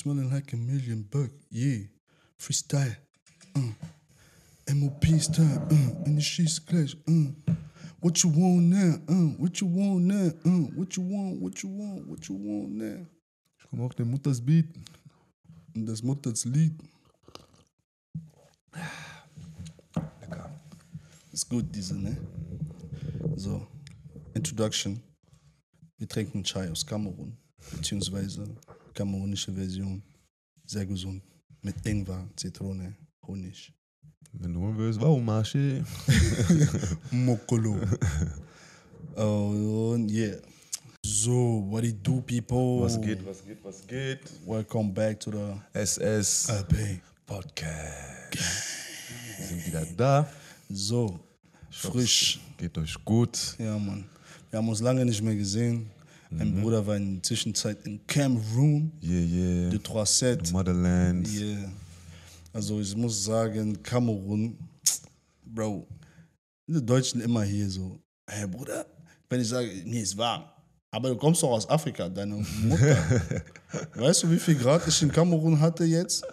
Smelling like a million buck, yeah. Freestyle. Uh. MOP style, uh. In the sheets clash, uh. What you want now? Uh. What you want now? Uh. What you want? What you want? What you want now? Ich komme auch der Mutters Beat. Und das Mutters Lied. Lecker. Ist gut, diese, ne? So. Introduction. Wir trinken Chai aus Kamerun. Beziehungsweise kamerunische Version. Sehr gesund. Mit Ingwer, Zitrone, Honig. Wenn du willst, warum Marsche? Mokolo. oh, und yeah. So, what it do, people? Was geht, was geht, was geht? Welcome back to the SS LP. Podcast. Wir sind wieder da. So, frisch. Geht euch gut. Ja, Mann. Wir haben uns lange nicht mehr gesehen. Mein Mhm. Bruder war in der Zwischenzeit in Cameroon, Yeah, yeah. de Trois Sept. Motherland. Yeah. Also ich muss sagen, Kamerun, Bro, die Deutschen immer hier so, hey Bruder, wenn ich sage, nee, ist warm, aber du kommst doch aus Afrika, deine Mutter. weißt du, wie viel Grad ich in Kamerun hatte jetzt?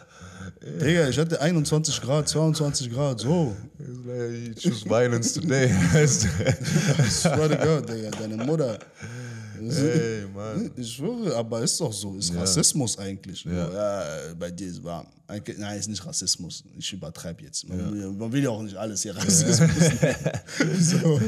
Digga, ich hatte 21 Grad, 22 Grad, so. It's like you choose violence today. I swear to God, Digga, deine Mutter. Ey, Mann. Ich schwöre, aber ist doch so. Ist Rassismus eigentlich. Ja. Ja. bei dir ist warm. Nein, ist nicht Rassismus. Ich übertreibe jetzt. Man, will, man will ja auch nicht alles hier Rassismus so.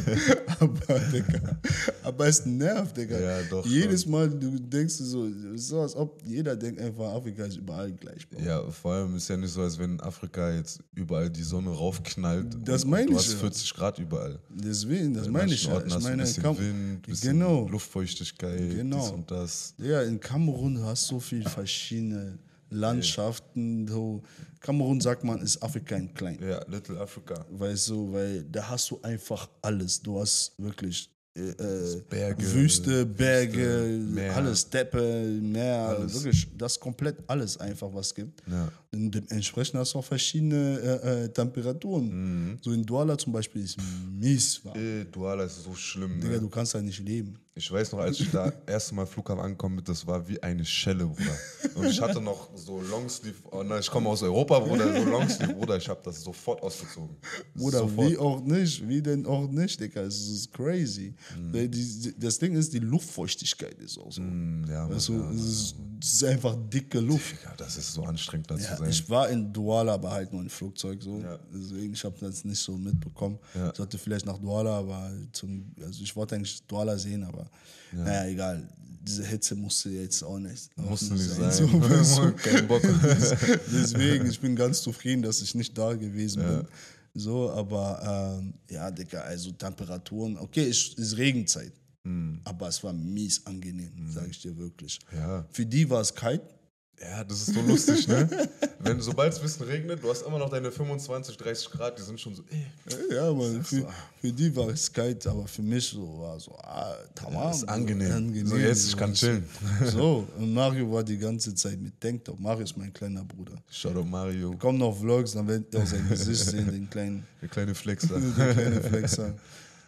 Aber, Digga. Aber es nervt, Digga. Ja, doch Jedes Mal, du denkst so, so, als ob jeder denkt einfach, Afrika ist überall gleich. Bro. Ja, vor allem ist ja nicht so, als wenn Afrika jetzt überall die Sonne raufknallt. Das und meine Du ich hast ja. 40 Grad überall. Deswegen, das In meine ich ja. Orten Ich hast du meine, ein bisschen Kam Wind, bisschen genau. Luftfeuchtigkeit, Genau. dies und das. Ja, in Kamerun du hast so viele verschiedene Landschaften. So. Kamerun sagt man, ist Afrika in klein. Ja, Little Africa. Weißt du, weil da hast du einfach alles. Du hast wirklich äh, äh, Berge, Wüste, Berge, Meer. alles, Steppe, Meer, Alles. wirklich, das komplett alles einfach, was es gibt. Ja. Und dementsprechend hast du auch verschiedene äh, äh, Temperaturen. Mhm. So in Douala zum Beispiel ist mies warm. Ey, Duala ist so schlimm. Digga, Ne? du kannst da nicht leben. Ich weiß noch, als ich da erste Mal Flughafen angekommen bin, das war wie eine Schelle, Bruder. Und ich hatte noch so Longsleeve, oh nein, ich komme aus Europa, Bruder, so Longsleeve, Bruder, ich habe das sofort ausgezogen. Oder sofort. wie auch nicht, wie denn auch nicht, Digga. Es ist crazy. Die, das Ding ist, die Luftfeuchtigkeit ist auch so. Mm, Ja, Mann, Also, ja, es, ist, einfach dicke Luft. Digga, das ist so anstrengend, da Ja, zu sein. ich war in Douala, aber halt nur im Flugzeug so. Ja. Deswegen, ich habe das nicht so mitbekommen. Ich sollte vielleicht nach Douala, aber zum, also ich wollte eigentlich Douala sehen, aber naja, egal. Diese Hitze musste jetzt auch nicht, Musste nicht sein. So, weißt du? Kein Bock. Deswegen, ich bin ganz zufrieden, dass ich nicht da gewesen bin. So, aber ähm, ja, Digga, also Temperaturen, okay, es ist Regenzeit. Aber es war mies angenehm, sage ich dir wirklich. Ja. Für die war es kalt, Ja, das ist so lustig, ne? Wenn, sobald es ein bisschen regnet, du hast immer noch deine 25, 30 Grad, die sind schon so, ey. Ja, man, für, ah. für die war es kalt, aber für mich so war so, ah, tamam. Ist angenehm. angenehm So, jetzt, ich kann chillen. So, und Mario war die ganze Zeit mit Tanktop. Mario ist mein kleiner Bruder. Shout out Mario, Kommen noch Vlogs, dann werdet ihr auch sein Gesicht sehen, den kleinen, der kleine Flexer. den kleinen Flexer.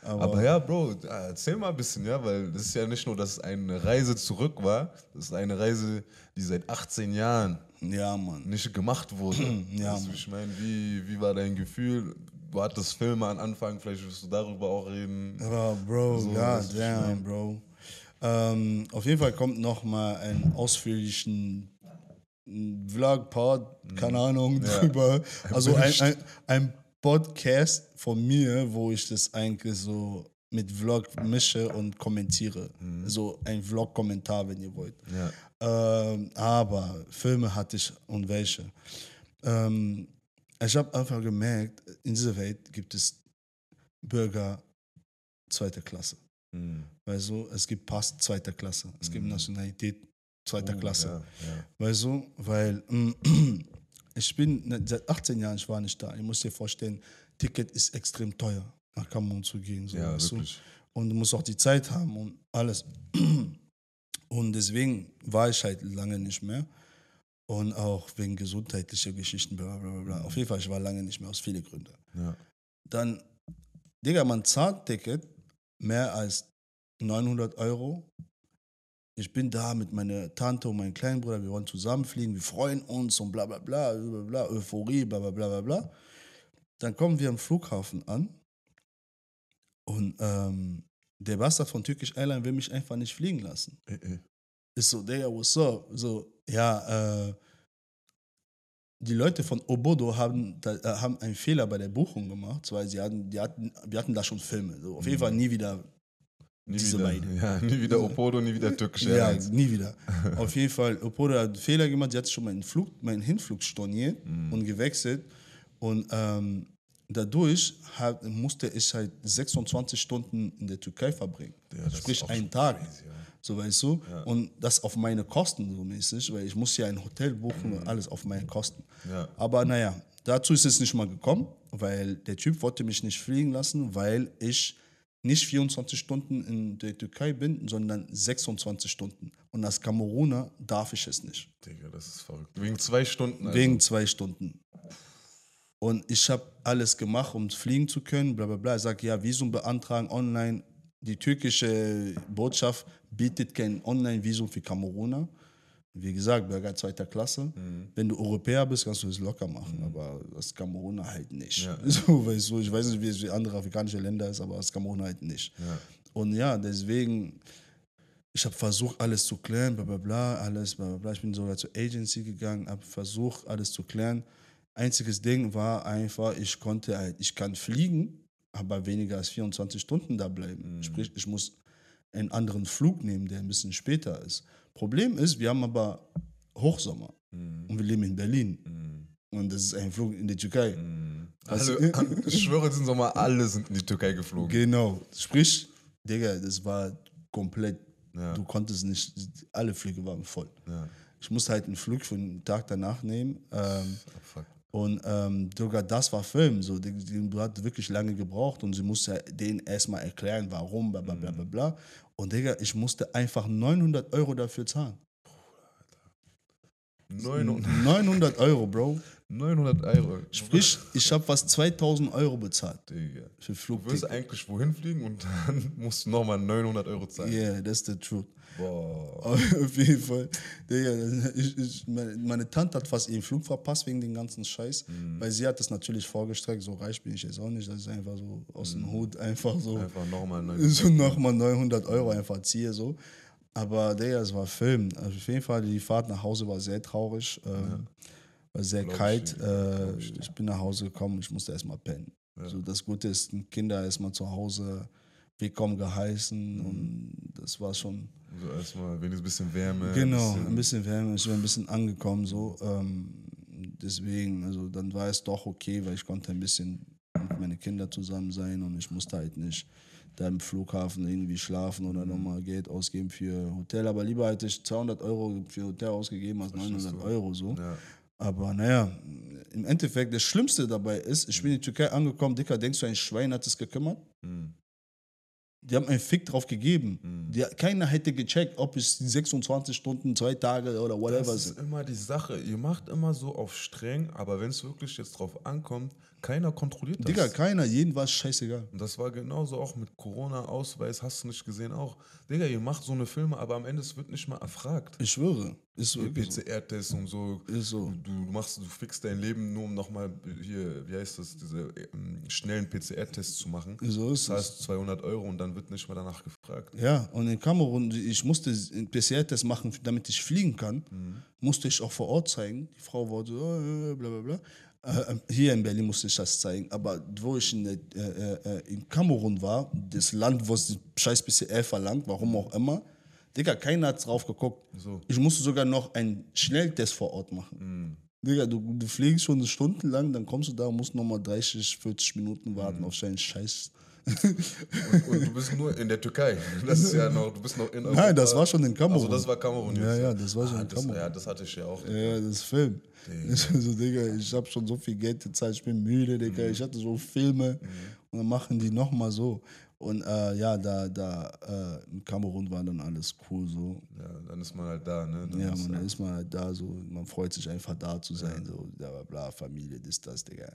Aber, Aber ja, Bro, äh, erzähl mal ein bisschen, ja, weil das ist ja nicht nur, dass es eine Reise zurück war, das ist eine Reise, die seit 18 Jahren ja, Mann. nicht gemacht wurde. Ja, also, ich meine, wie, wie war dein Gefühl? Du hattest Filme an Anfang, vielleicht wirst du darüber auch reden. Ja, Bro, So, god ich damn, mein- Bro. Ähm, auf jeden Fall kommt noch mal ein ausführlichen Vlog-Pod, keine Ahnung, drüber. Also ein, ein, ein Podcast von mir, wo ich das eigentlich so mit Vlog mische und kommentiere. So ein Vlog-Kommentar, wenn ihr wollt. Ja. Ähm, aber Filme hatte ich und welche. Ähm, ich habe einfach gemerkt, in dieser Welt gibt es Bürger zweiter Klasse. Hm. Weißt du, es gibt Pass zweiter Klasse, es gibt Nationalität zweiter Oh, Klasse. Ja, ja. Weißt du, weil ich bin seit 18 Jahren, ich war nicht da. Ich muss dir vorstellen, Ticket ist extrem teuer, nach Kamerun zu gehen. So, Ja, weißt du? Und du musst auch die Zeit haben und alles. Und deswegen war ich halt lange nicht mehr. Und auch wegen gesundheitlicher Geschichten, bla bla bla, bla. Auf jeden Fall, ich war lange nicht mehr, aus vielen Gründen. Ja. Dann, Digga, man zahlt Ticket mehr als 900 Euro ich bin da mit meiner Tante und meinem kleinen Bruder, wir wollen zusammenfliegen, wir freuen uns und bla bla bla, bla, bla Euphorie, bla bla bla bla bla. Dann kommen wir am Flughafen an und ähm, der Bastard von Türkisch Airline will mich einfach nicht fliegen lassen. Äh, äh. Ist so, Digga, what's up? So, ja, äh, die Leute von Obodo haben, da, äh, haben einen Fehler bei der Buchung gemacht, weil sie hatten, die hatten, wir hatten da schon Filme. So, auf jeden Fall nie wieder Nie Diese wieder, beiden. ja, nie wieder Opodo, nie wieder türkisch Ja, nie wieder. Auf jeden Fall, Opodo hat einen Fehler gemacht, sie hat schon meinen, Flug, meinen Hinflug storniert Mhm. und gewechselt. Und ähm, dadurch hat, musste ich halt 26 Stunden in der Türkei verbringen. Ja, Sprich, einen Tag. crazy, ja. So weißt du? Und das auf meine Kosten so mäßig, weil ich muss ja ein Hotel buchen und alles auf meine Kosten. Mhm. Ja. Aber naja, dazu ist es nicht mal gekommen, weil der Typ wollte mich nicht fliegen lassen, weil ich nicht 24 Stunden in der Türkei bin, sondern 26 Stunden. Und als Kameruner darf ich es nicht. Digga, das ist verrückt. Wegen zwei Stunden. Also. Wegen zwei Stunden. Und ich habe alles gemacht, um fliegen zu können, bla bla bla. Ich sage, ja, Visum beantragen online. Die türkische Botschaft bietet kein Online-Visum für Kameruner. Wie gesagt, Bürger zweiter Klasse. Mhm. Wenn du Europäer bist, kannst du es locker machen, aber als Kameruner halt nicht. Ja. So, weißt du, ich weiß nicht, wie es für andere afrikanische Länder ist, aber als Kameruner halt nicht. Ja. Und ja, deswegen, ich habe versucht, alles zu klären, bla bla bla, alles, bla bla bla. Ich bin sogar zur Agency gegangen, habe versucht, alles zu klären. Einziges Ding war einfach, ich konnte halt, ich kann fliegen, aber weniger als 24 Stunden da bleiben. Sprich, ich muss einen anderen Flug nehmen, der ein bisschen später ist. Problem ist, wir haben aber Hochsommer und wir leben in Berlin. Und das ist ein Flug in die Türkei. Also- Alle, ich schwöre, diesen Sommer alle sind in die Türkei geflogen. Genau. Sprich, Digga, das war komplett, Ja. du konntest nicht, alle Flüge waren voll. Ja. Ich musste halt einen Flug für den Tag danach nehmen. Ähm, fuck. und ähm, sogar das war Film. So, die, die hat wirklich lange gebraucht und sie musste denen erstmal erklären, warum, bla bla bla bla bla. Und Digga, ich musste einfach 900 Euro dafür zahlen. 900, 900 Euro, Bro. 900 Euro. Sprich, ich habe fast 2000 Euro bezahlt Digga. für Du wirst eigentlich wohin fliegen und dann musst du nochmal 900 Euro zahlen. Yeah, that's the truth. Boah. Auf jeden Fall. Digga, ich, ich, meine, Tante hat fast ihren Flug verpasst wegen dem ganzen Scheiß. Weil sie hat das natürlich vorgestreckt. So reich bin ich jetzt auch nicht. Das ist einfach so aus dem Hut einfach so. Einfach nochmal 900 So nochmal 900 Euro einfach ziehe so. Aber Digga, es war Film. Also auf jeden Fall, die Fahrt nach Hause war sehr traurig. Ähm, War sehr Glaub kalt. äh, ich dir. ich bin nach Hause gekommen. Ich musste erstmal pennen. So, das Gute ist, Kinder erstmal zu Hause willkommen geheißen. Mhm. Und das war schon. So erstmal wenigstens ein bisschen Wärme. Genau, bisschen- ein bisschen Wärme, ich bin ein bisschen angekommen so. Ähm, deswegen, also dann war es doch okay, weil ich konnte ein bisschen mit meinen Kindern zusammen sein und ich musste halt nicht da im Flughafen irgendwie schlafen oder nochmal Geld ausgeben für Hotel. Aber lieber hätte ich 200 Euro für Hotel ausgegeben als 900 Euro so. Ja. Aber naja, im Endeffekt, das Schlimmste dabei ist, ich bin in die Türkei angekommen, Dicker, denkst du, ein Schwein hat es gekümmert? Mhm. Die haben einen Fick drauf gegeben. Die, keiner hätte gecheckt, ob es 26 Stunden, zwei Tage oder whatever Das sind. ist immer die Sache. Ihr macht immer so auf streng, aber wenn es wirklich jetzt drauf ankommt, keiner kontrolliert das. Digga, keiner, jeden war es scheißegal. Und das war genauso auch mit Corona-Ausweis, hast du nicht gesehen auch. Digga, ihr macht so eine Filme, aber am Ende es wird nicht mal erfragt. Ich schwöre. Ist so. wirklich so. PCR-Tests und so. Ist so. Du, machst, du fixst dein Leben nur, um nochmal hier, wie heißt das, diese ähm, schnellen PCR-Tests zu machen. So ist Das es. heißt 200 Euro und dann wird nicht mal danach gefragt. Ja, und in Kamerun, ich musste einen PCR-Test machen, damit ich fliegen kann. Musste ich auch vor Ort zeigen. Die Frau war so, äh, bla bla bla. Äh, hier in Berlin musste ich das zeigen. Aber wo ich in, äh, äh, in Kamerun war, das Land, wo es die scheiß PCR verlangt, warum auch immer, Digga, keiner hat drauf geguckt. So. Ich musste sogar noch einen Schnelltest vor Ort machen. Digga, du, du fliegst schon stundenlang, dann kommst du da und musst nochmal 30, 40 Minuten warten auf seinen Scheiß. Und, und du bist nur in der Türkei. Das ist ja noch, du bist noch in Europa. Nein, das war schon in Kamerun. Also das war Kamerun. Ja, ja, das war schon ah, in das, Kamerun. Ja, das hatte ich ja auch. Ja, das Film. Ich so, Digga, ich habe schon so viel Geld gezahlt, ich bin müde, Digga. Mhm. Ich hatte so Filme und dann machen die nochmal so. Und äh, ja, da, da äh, in Kamerun war dann alles cool so. Ja, dann ist man halt da, ne? Dann Ja, man, dann ist man halt da so, man freut sich einfach da zu sein, so, bla bla bla, Familie, das, das, Digga.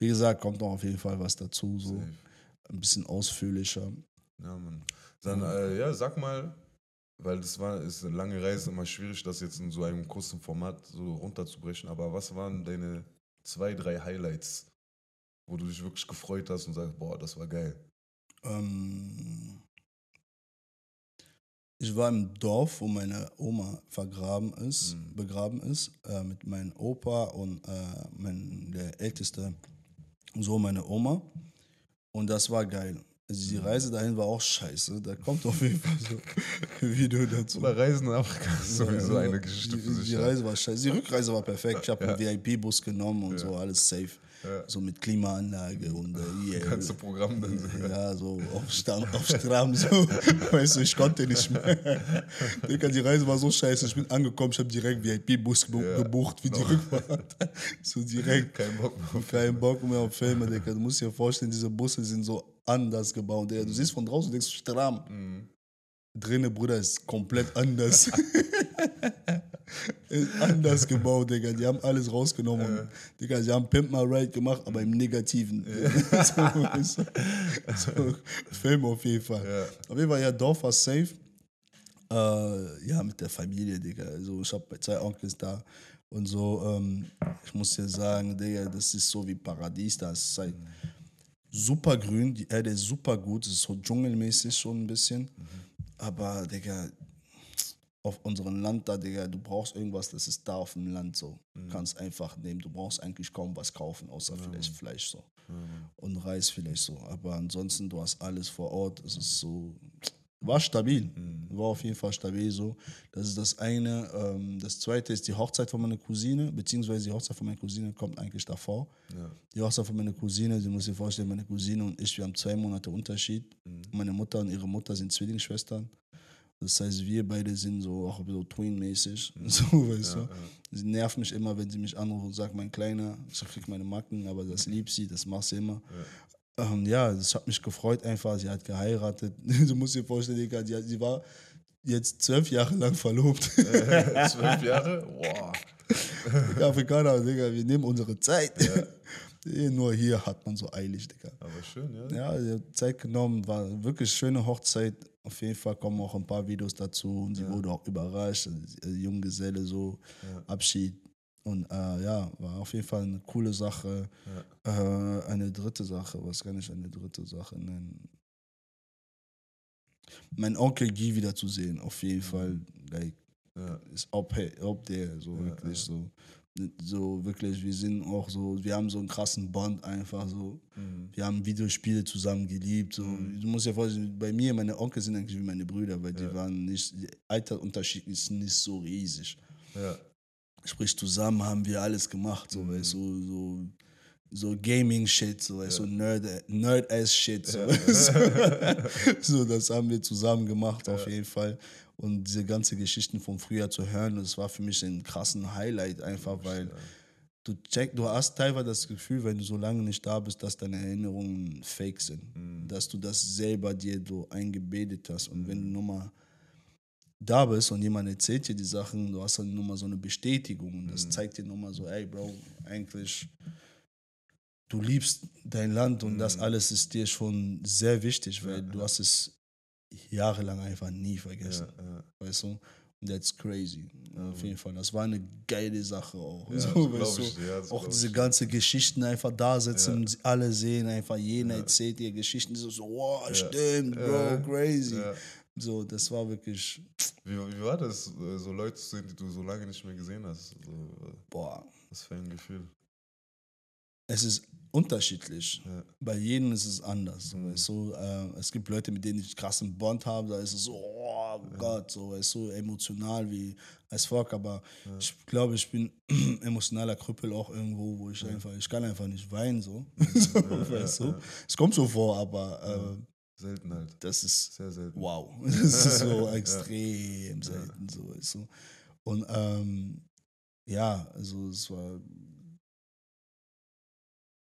Wie gesagt, kommt noch auf jeden Fall was dazu, so. Safe. Ein bisschen ausführlicher. Ja, Mann. Dann, äh, ja, sag mal, weil das war ist eine lange Reise immer schwierig, das jetzt in so einem kurzen Format so runterzubrechen. Aber was waren deine zwei, drei Highlights, wo du dich wirklich gefreut hast und sagst, boah, das war geil? Ähm, ich war im Dorf, wo meine Oma vergraben ist, begraben ist, äh, mit meinem Opa und äh, mein, der älteste Sohn meiner Oma. Und das war geil. Also die Reise dahin war auch scheiße. Da kommt auf jeden Fall so ein Video dazu. Oder Reisen in Afrika ist sowieso Ja, eine Geschichte die, für sich. Die ja. Reise war scheiße. Die Rückreise war perfekt. Ich habe einen VIP-Bus genommen und so, alles safe. So mit Klimaanlage und äh, yeah. Ganze Programm dann so. Ja, so auf, Stamm, auf Stramm, so. Weißt du, ich konnte nicht mehr. Digga, die Reise war so scheiße. Ich bin angekommen, ich habe direkt VIP-Bus gebu- gebucht für die Rückfahrt. So direkt. Kein Bock mehr auf Kein Bock mehr auf Filme, Digga. Du musst dir vorstellen, diese Busse sind so anders gebaut. Digga. Du siehst von draußen, denkst du, stramm. Mhm. Drinnen, Bruder, ist komplett anders. Anders gebaut, Digga. Die haben alles rausgenommen. Und, Digga, sie haben Pimp My Ride gemacht, aber im Negativen. so, weißt du? so, Film auf jeden Fall. Ja. Auf jeden Fall, ja, Dorf war safe. Äh, ja, mit der Familie, Digga. Also, ich habe zwei Onkels da. Und so, ähm, ich muss dir sagen, Digga, das ist so wie Paradies. Da ist halt super grün, die Erde ist super gut, es ist so dschungelmäßig schon ein bisschen. Aber, Digga, auf unserem Land da, Digga, du brauchst irgendwas, das ist da auf dem Land so. Du kannst einfach nehmen, du brauchst eigentlich kaum was kaufen, außer vielleicht Fleisch so. Und Reis vielleicht so. Aber ansonsten, du hast alles vor Ort, es ist so, war stabil. War auf jeden Fall stabil so. Das ist das eine. Ähm, das zweite ist die Hochzeit von meiner Cousine, beziehungsweise die Hochzeit von meiner Cousine kommt eigentlich davor. Die Hochzeit von meiner Cousine, du musst dir vorstellen, meine Cousine und ich, wir haben zwei Monate Unterschied. Meine Mutter und ihre Mutter sind Zwillingsschwestern. Das heißt, wir beide sind so auch so Twin-mäßig. So, weißt du? Sie nervt mich immer, wenn sie mich anruft und sagt, mein Kleiner, ich krieg meine Macken, aber das liebt sie, das macht sie immer. Ja, ähm, ja das hat mich gefreut einfach. Sie hat geheiratet. Du musst dir vorstellen, Digga, die, sie war jetzt zwölf Jahre lang verlobt. Zwölf Jahre? Boah. Digga, Afrikaner, Digga, wir nehmen unsere Zeit. Eh, Nur hier hat man so eilig, Digga. Aber schön, ja. Ja, sie hat Zeit genommen, war wirklich schöne Hochzeit. Auf jeden Fall kommen auch ein paar Videos dazu und sie wurde auch überrascht. äh, Junggeselle, so Abschied. Und äh, ja, war auf jeden Fall eine coole Sache. Äh, eine dritte Sache, was kann ich eine dritte Sache nennen? Mein Onkel Guy wieder zu sehen, auf jeden Fall. Like, Ja. ist ob, ob der, so wirklich so. So wirklich, wir sind auch so, wir haben so einen krassen Bond einfach so. Wir haben Videospiele zusammen geliebt. So. Du musst dir vorstellen, bei mir, meine Onkel sind eigentlich wie meine Brüder, weil die waren nicht, der Alterunterschied ist nicht so riesig. Ja. Sprich, zusammen haben wir alles gemacht, so, weißt du, so, so Gaming-Shit, so, du, Nerd- Nerd-Ass-Shit, so, du. so, das haben wir zusammen gemacht, auf jeden Fall. Und diese ganze Geschichten vom Frühjahr zu hören, das war für mich ein krassen Highlight, einfach weil du check, du hast teilweise das Gefühl, wenn du so lange nicht da bist, dass deine Erinnerungen fake sind. Dass du das selber dir so eingebetet hast. Und wenn du nochmal da bist und jemand erzählt dir die Sachen, du hast dann nochmal so eine Bestätigung und das zeigt dir nochmal so, ey Bro, eigentlich, du liebst dein Land und das alles ist dir schon sehr wichtig, weil du hast es jahrelang einfach nie vergessen, weißt du? Und that's crazy, auf jeden Fall. Das war eine geile Sache auch. das so, weißt du? ich ja, auch diese ich. ganze Geschichten einfach da sitzen, alle sehen einfach, jener erzählt dir Geschichten, die so, so wow, stimmt, Bro, crazy. Ja. So, das war wirklich, Wie, wie war das, äh, so Leute zu sehen, die du so lange nicht mehr gesehen hast? So, äh, boah, was für ein Gefühl. es ist unterschiedlich. Ja. Bei jedem ist es anders. So, weißt du? äh, es gibt Leute, mit denen ich krassen Bond habe, da ist es so, oh Gott, so, weißt du, emotional wie als Fuck, aber ich glaube, ich bin emotionaler Krüppel auch irgendwo, wo ich einfach, ich kann einfach nicht weinen, so. so weißt du? Es kommt so vor, aber äh, Selten halt. das ist Sehr selten. wow. Das ist so extrem selten, so, weißt du. Und ähm, ja, also es war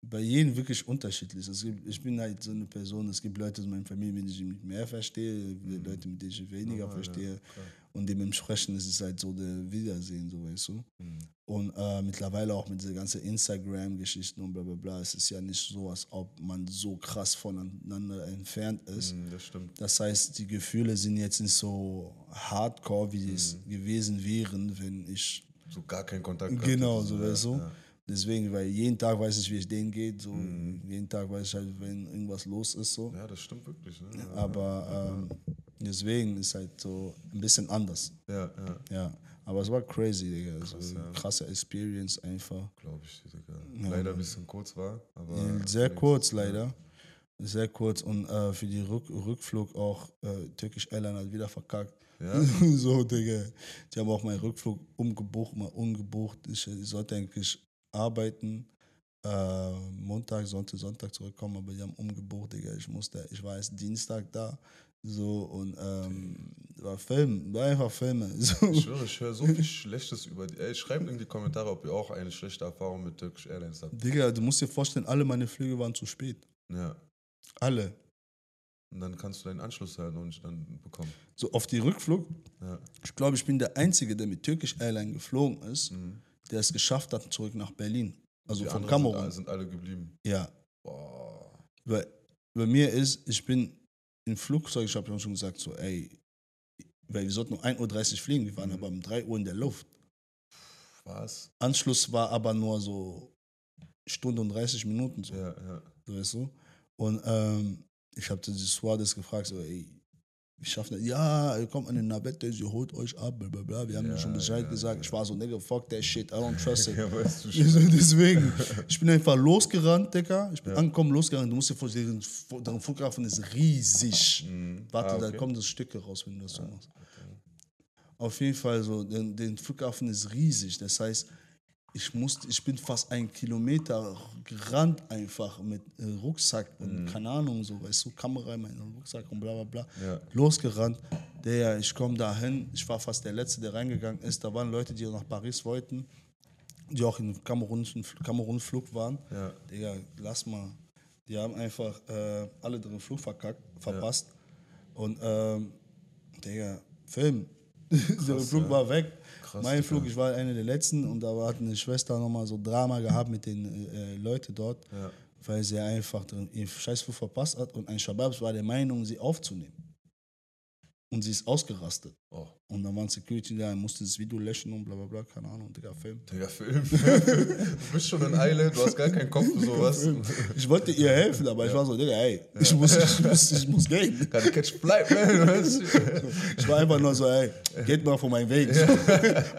bei jedem wirklich unterschiedlich. Es gibt, ich bin halt so eine Person, es gibt Leute in meiner Familie, mit denen ich mehr verstehe, Leute, mit denen ich weniger ja, verstehe. klar. und dementsprechend ist es halt so der Wiedersehen, so weißt du. Mhm. Und äh, mittlerweile auch mit dieser ganzen Instagram-Geschichten und bla bla bla, es ist ja nicht so, als ob man so krass voneinander entfernt ist. Mhm, Das stimmt. Das heißt, die Gefühle sind jetzt nicht so hardcore, wie Mhm. es gewesen wären, wenn ich So gar keinen Kontakt gehabt Genau, hättest, so ja, weißt du. ja. Deswegen, weil jeden Tag weiß ich, wie es denen geht. So, Mhm. Jeden Tag weiß ich halt, wenn irgendwas los ist. So. Ja, das stimmt wirklich. Ne? Ja, Aber ähm, deswegen ist halt so ein bisschen anders. ja, ja Ja. Aber es war crazy, Digga. Krass, also, ja. Krasse Experience einfach. glaube ich. Digga. Leider ein bisschen kurz war, aber. Ja, Sehr kurz leider. Sehr kurz. Und äh, für die Rück Rückflug auch äh, Turkish Airlines hat wieder verkackt. Ja? so, Digga. Die haben auch meinen Rückflug umgebucht, mal umgebucht. Ich, ich sollte eigentlich arbeiten, äh, Montag, Sonntag, Sonntag zurückkommen, aber die haben umgebucht, Digga. Ich musste, ich war erst Dienstag da. So und ähm, war Film, war einfach Filme. So. Ich schwöre, ich höre so viel Schlechtes über die. Ey, schreibt in die Kommentare, ob ihr auch eine schlechte Erfahrung mit Turkish Airlines habt. Digga, du musst dir vorstellen, alle meine Flüge waren zu spät. Ja. Alle. Und dann kannst du deinen Anschluss halt noch nicht dann bekommen. So auf die Rückflug. Ja. Ich glaube, ich bin der Einzige, der mit Turkish Airlines geflogen ist, Mhm. Der es geschafft hat, zurück nach Berlin. Also die von Kamerun. Sind, sind alle geblieben. Ja, Boah. weil bei mir ist, ich bin im Flugzeug, ich habe ja schon gesagt, so, ey, weil wir sollten um 1.30 Uhr fliegen, wir waren Mhm. aber um 3 Uhr in der Luft. Was? Anschluss war aber nur so Stunde und 30 Minuten, so, Ja, ja. so weißt du. Und ähm, ich habe die Suarez gefragt, so, ey, wie schaffen das? Ja, ihr kommt an den Navette, sie holt euch ab, bla bla bla. Wir haben Ja, schon Bescheid ja, gesagt. ja. Ich war so, nigga, fuck that shit, I don't trust it. Ja, weißt du schon. Deswegen, ich bin einfach losgerannt, Digga. Ich bin Ja. angekommen, losgerannt. Du musst dir vorstellen, deren, Flughafen ist riesig. Mhm. Warte, Ah, da okay. kommen das Stücke raus, wenn du das so machst. Auf jeden Fall so, den, den Flughafen ist riesig. Das heißt, ich musste, ich bin fast einen Kilometer gerannt einfach mit äh, Rucksack und keine Ahnung, so, weißt du, Kamera in meinem Rucksack und bla bla bla. Ja. Losgerannt. Der, ich komme dahin, ich war fast der Letzte, der reingegangen ist. Da waren Leute, die nach Paris wollten, die auch in Kamerunischen Kamerun-Flug waren. Ja. Digga, lass mal. Die haben einfach äh, alle den Flug verkackt, verpasst. Und, ähm, Digga, Film. der Flug ja. war weg. Krass, mein. Flug, ich war einer der letzten und da hat eine Schwester nochmal so Drama gehabt mit den äh, Leuten dort, Ja. weil sie einfach ihren Scheißflug verpasst hat und ein Shabab war der Meinung, sie aufzunehmen. Und sie ist ausgerastet. Oh, Und dann waren Security da, musste das Video löschen und bla bla bla, keine Ahnung, Digga, Film. Digga, Film. du bist schon in Eile, du hast gar keinen Kopf für sowas. Ich wollte ihr helfen, aber ich war so, Digga, ey, ich, muss, ich, muss, ich muss gehen. Kann catch bleib, du? Ich war einfach nur so, ey, geht mal von meinem Weg.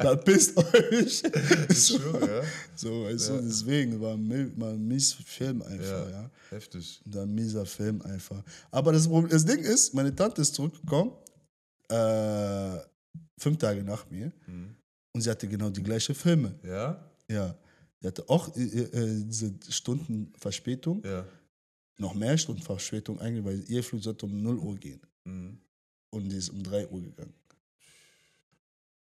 Dann pisst euch. Ich So, schwöre, ja. so weißt du, deswegen war ein mies Film einfach, Ja, ja. heftig. Und ein mieser Film einfach. Aber das, Problem, das Ding ist, meine Tante ist zurückgekommen, äh, fünf Tage nach mir, Mhm. und sie hatte genau die gleiche Filme. Ja? Ja. Sie hatte auch äh, äh, diese Stunden Verspätung, Ja. noch mehr Stunden Verspätung eigentlich, weil ihr Flug sollte um 0 Uhr gehen. Mhm. Und die ist um 3 Uhr gegangen.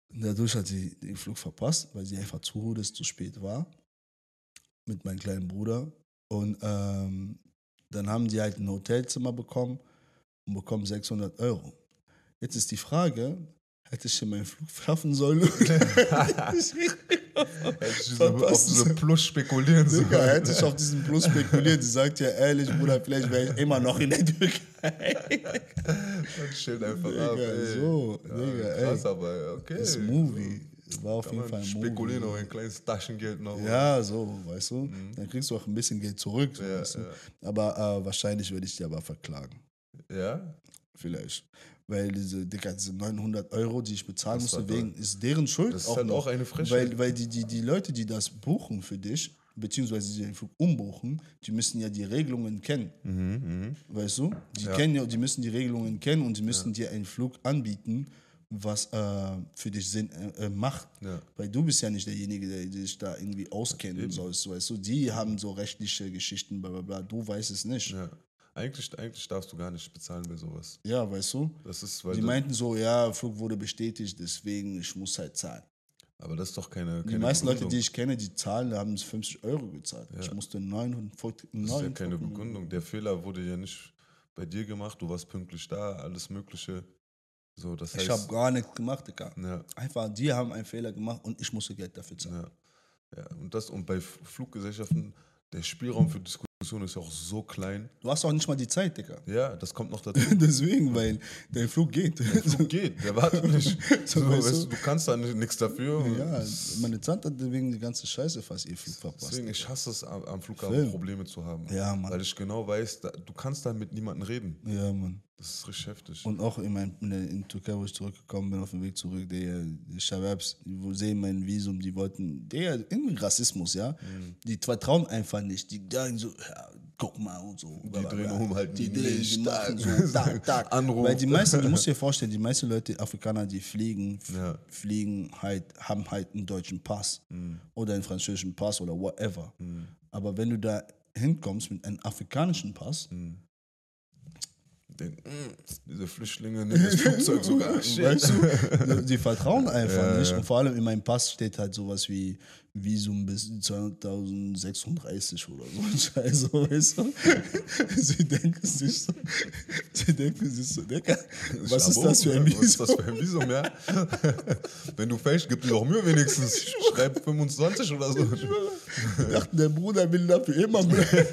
Und dadurch hat sie den Flug verpasst, weil sie einfach zu dass es zu spät war. Mit meinem kleinen Bruder. Und ähm, dann haben die halt ein Hotelzimmer bekommen und bekommen 600 Euro. Jetzt ist die Frage, hätte ich denn meinen Flug schaffen sollen? Hätte ich so auf Plus spekulieren sollen. Digga, hätte ich auf diesen Plus spekuliert. Sie sagt ja ehrlich, Bruder, vielleicht wäre ich immer noch in der Türkei. Und chillt einfach Digga, ab. Ey. so, ja, Digga, ey. krass, aber okay. Das Movie war auf Kann jeden Fall ein spekulieren, auch ein kleines Taschengeld noch. Ja, so, weißt du? Dann kriegst du auch ein bisschen Geld zurück. So, Ja, weißt du? ja. Aber äh, wahrscheinlich werde ich die aber verklagen. Ja? Vielleicht. Weil diese, Digga, diese 900 Euro, die ich bezahlen Das musste, wegen, ist deren Schuld Das ist auch halt noch. auch eine Frechheit. Weil, weil die, die, die Leute, die das buchen für dich, beziehungsweise die den Flug umbuchen, die müssen ja die Regelungen kennen. Mhm, Weißt du? Die, Ja. kennen ja, die müssen die Regelungen kennen und die müssen dir einen Flug anbieten, was äh, für dich Sinn äh, äh, macht. Ja. Weil du bist ja nicht derjenige, der dich da irgendwie auskennen soll. So, weißt du? Die haben so rechtliche Geschichten, bla bla bla. Du weißt es nicht. Ja, ja. Eigentlich, eigentlich darfst du gar nicht bezahlen bei sowas. weißt du? Das ist, weil Die meinten so, ja, Flug wurde bestätigt, deswegen ich muss halt zahlen. Aber das ist doch keine. Die keine meisten Leute, Begründung. die ich kenne, die zahlen, haben 50 Euro gezahlt. Ich musste 940 Das ist ja 9 keine Begründung. Der Fehler wurde ja nicht bei dir gemacht. Du warst pünktlich da, alles Mögliche. So, das heißt. Ich habe gar nichts gemacht, Digga. ja, Einfach, die haben einen Fehler gemacht und ich musste Geld dafür zahlen. ja, ja. Und das und bei Fluggesellschaften, der Spielraum für Diskussion ist ja auch so klein. Du hast auch nicht mal die Zeit, Digga. Ja, das kommt noch dazu. Deswegen, weil dein Flug geht. Flug geht, der wartet nicht. So, So, weißt du? du, kannst da ni- nichts dafür. ja, meine Tante hat wegen die ganze Scheiße fast ihr Flug verpasst. Deswegen, ich hasse es am, am Flughafen Film. Probleme zu haben. Ja, Mann. Weil ich genau weiß, da, du kannst da mit niemandem reden. Ja, Mann. Das ist richtig heftig. Und auch in, mein, in, der- Türkei, wo ich zurückgekommen bin, auf dem Weg zurück, der, die Shababs, wo sehen mein Visum, die wollten, der, irgendwie Rassismus, ja. Mhm. Die vertrauen einfach nicht. Die sagen so, guck mal und so. Die drehen um, halten die, die Licht, die machen so, tak, tak. Anruf. Weil die meisten, du musst dir vorstellen, die meisten Leute, Afrikaner, die fliegen, Ja. fliegen halt, haben halt einen deutschen Pass Mhm. oder einen französischen Pass oder whatever. Aber wenn du da hinkommst mit einem afrikanischen Pass, Mhm. Denk, mm, diese Flüchtlinge nehmen das Flugzeug sogar. Shit. Weißt du, die vertrauen einfach Ja, nicht. Und vor allem in meinem Pass steht halt sowas wie Visum bis 2036 oder so. ein Scheiße, weißt du? Sie denken sich so, sie denken sich so, Digga, was ist das für ein ne? Was ist Visum? das für ein Visum, ja? Wenn du fällst, gib dir doch Mühe wenigstens. Schreib 25 oder so. Ich dachte, der Bruder will dafür immer bleiben.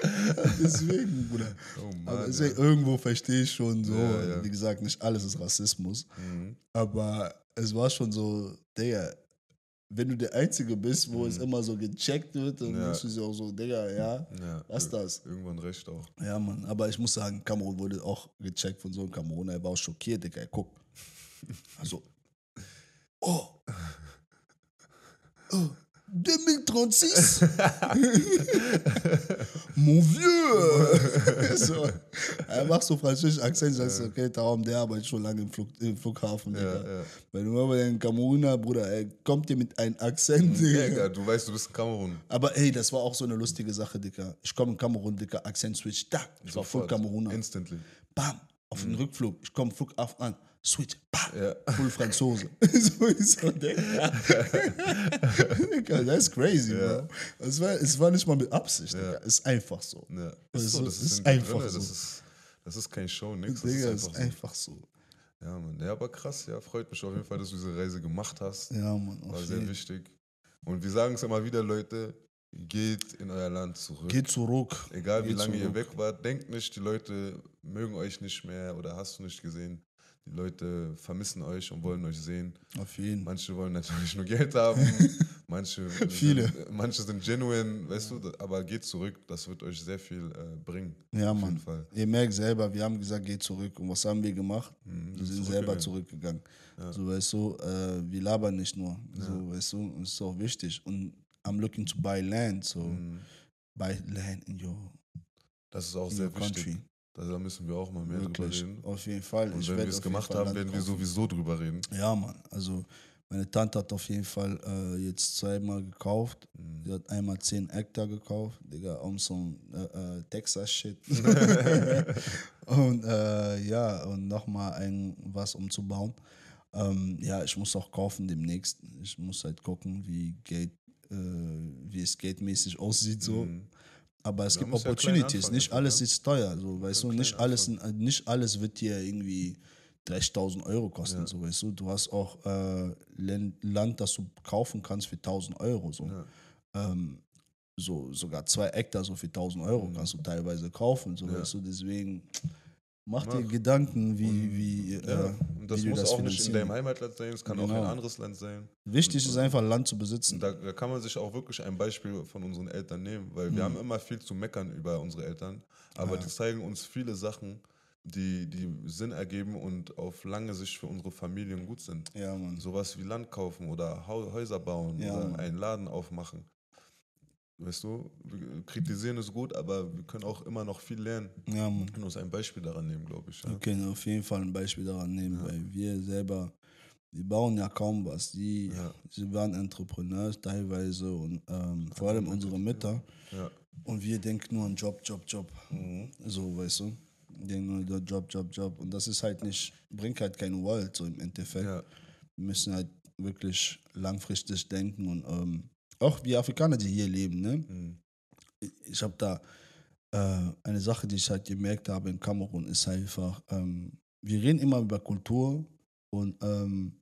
Deswegen, Bruder. Oh Mann, Aber ja. deswegen, irgendwo verstehe ich schon so, Ja, ja. wie gesagt, nicht alles ist Rassismus. Mhm. Aber es war schon so, Digga, wenn du der Einzige bist, wo es immer so gecheckt wird, dann Mhm. Ja. du so auch so, Digga, ja, Ja, was ist das? Irgendwann recht auch. Ja, Mann, aber ich muss sagen, Kamerun wurde auch gecheckt von so einem Kameruner, er war auch schockiert, Digga, guck. Also, oh, oh 2036 Mon vieux! so, er macht so französischen Akzent, sagst du, okay, darum, der arbeitet schon lange im, Flug, im Flughafen, Digga. Ja, ja. Weil du mal bei den Kameruner, Bruder, er kommt dir mit einem Akzent, Ja, Digga. egal, du weißt, du bist in Kamerun. Aber ey, das war auch so eine lustige Sache, Digga. Ich komme in Kamerun, Digga, Akzent-Switch, da. Ich war voll Sofort. Kameruner. Instantly. Bam, auf den Rückflug. Ich komme Flughafen an, Switch, bam, Ja. voll Franzose. so ist so, Digga. Digga, das ist crazy, Ja. bro. Es war, es war nicht mal mit Absicht, Digga. Es ist einfach so. Ja. Das Ist so, das ist ist, einfach drinne, so. Das ist, das ist kein Show, nix. Das Digga, ist einfach ist so. einfach so. Ja, Mann. Ja, aber krass, ja, freut mich auf jeden Fall, dass du diese Reise gemacht hast. Ja, Mann. War sehr jeden. wichtig. Und wir sagen es immer wieder, Leute, geht in euer Land zurück. Geht zurück. Egal wie Geht lange ihr zurück. weg wart, denkt nicht, die Leute mögen euch nicht mehr oder hast du nicht gesehen. Die Leute vermissen euch und wollen euch sehen. Auf jeden. Manche wollen natürlich nur Geld haben, manche, Viele. Sind, manche sind genuine, weißt du, aber geht zurück, das wird euch sehr viel äh, bringen. Ja, auf Mann. jeden Fall. Ihr merkt selber, wir haben gesagt, geht zurück. Und was haben wir gemacht? Mhm, wir sind selber zurückgegangen. zurückgegangen. So, weißt du, äh, wir labern nicht nur. So, weißt du, das ist auch wichtig. Und I'm looking to buy land. So, Mhm. buy land in your, Das ist auch in sehr wichtig. country. Da müssen wir auch mal mehr Wirklich. drüber reden. Auf jeden Fall. Und Ich wenn wir es gemacht haben, werden wir sowieso drüber reden. Ja, Mann. Also, meine Tante hat auf jeden Fall äh, jetzt zweimal gekauft. Mhm. Sie hat einmal 10 Hektar gekauft, Digga, um so ein äh, äh, Texas-Shit. und äh, ja, und nochmal ein was umzubauen. Ähm, ja, ich muss auch kaufen demnächst. Ich muss halt gucken, wie Geld, äh, wie es geldmäßig aussieht so. Aber es Da gibt ja Opportunities. anfangen nicht alles ja. ist teuer, so weißt du. Nicht alles, nicht alles wird dir irgendwie 30.000 Euro kosten, Ja. so weißt du. Du hast auch äh, Land, das du kaufen kannst für 1000 Euro, so. Ja. Ähm, so sogar zwei Hektar so für 1000 Euro kannst du teilweise kaufen, so Mhm. Ja. weißt du. Deswegen mach dir Mach. Gedanken, wie, wie, Ja, äh, und das wie du muss das auch nicht in deinem Heimatland sein, es kann auch Genau. ein anderes Land sein. Wichtig ist einfach Land zu besitzen. Und da, da kann man sich auch wirklich ein Beispiel von unseren Eltern nehmen, weil wir haben immer viel zu meckern über unsere Eltern, aber die zeigen uns viele Sachen, die, die Sinn ergeben und auf lange Sicht für unsere Familien gut sind. Ja, Mann. Sowas wie Land kaufen oder Häuser bauen Ja, oder Mann. einen Laden aufmachen. Weißt du, wir kritisieren ist gut, aber wir können auch immer noch viel lernen. Ja, Mann. Wir können uns ein Beispiel daran nehmen, glaube ich. Ja. Wir können auf jeden Fall ein Beispiel daran nehmen, weil wir selber, wir bauen ja kaum was. Die, Ja. sie waren Entrepreneurs teilweise und ähm, vor allem unsere Mütter. Ja. Und wir denken nur an Job, Job, Job. So, weißt du? Wir denken nur an Job, Job, Job. Und das ist halt nicht, bringt halt kein World, so im Endeffekt. Ja. wir müssen halt wirklich langfristig denken und ähm, auch wie Afrikaner, die hier leben, ne? Mhm. ich habe da äh, eine Sache, die ich halt gemerkt habe in Kamerun, ist einfach, ähm, wir reden immer über Kultur und ähm,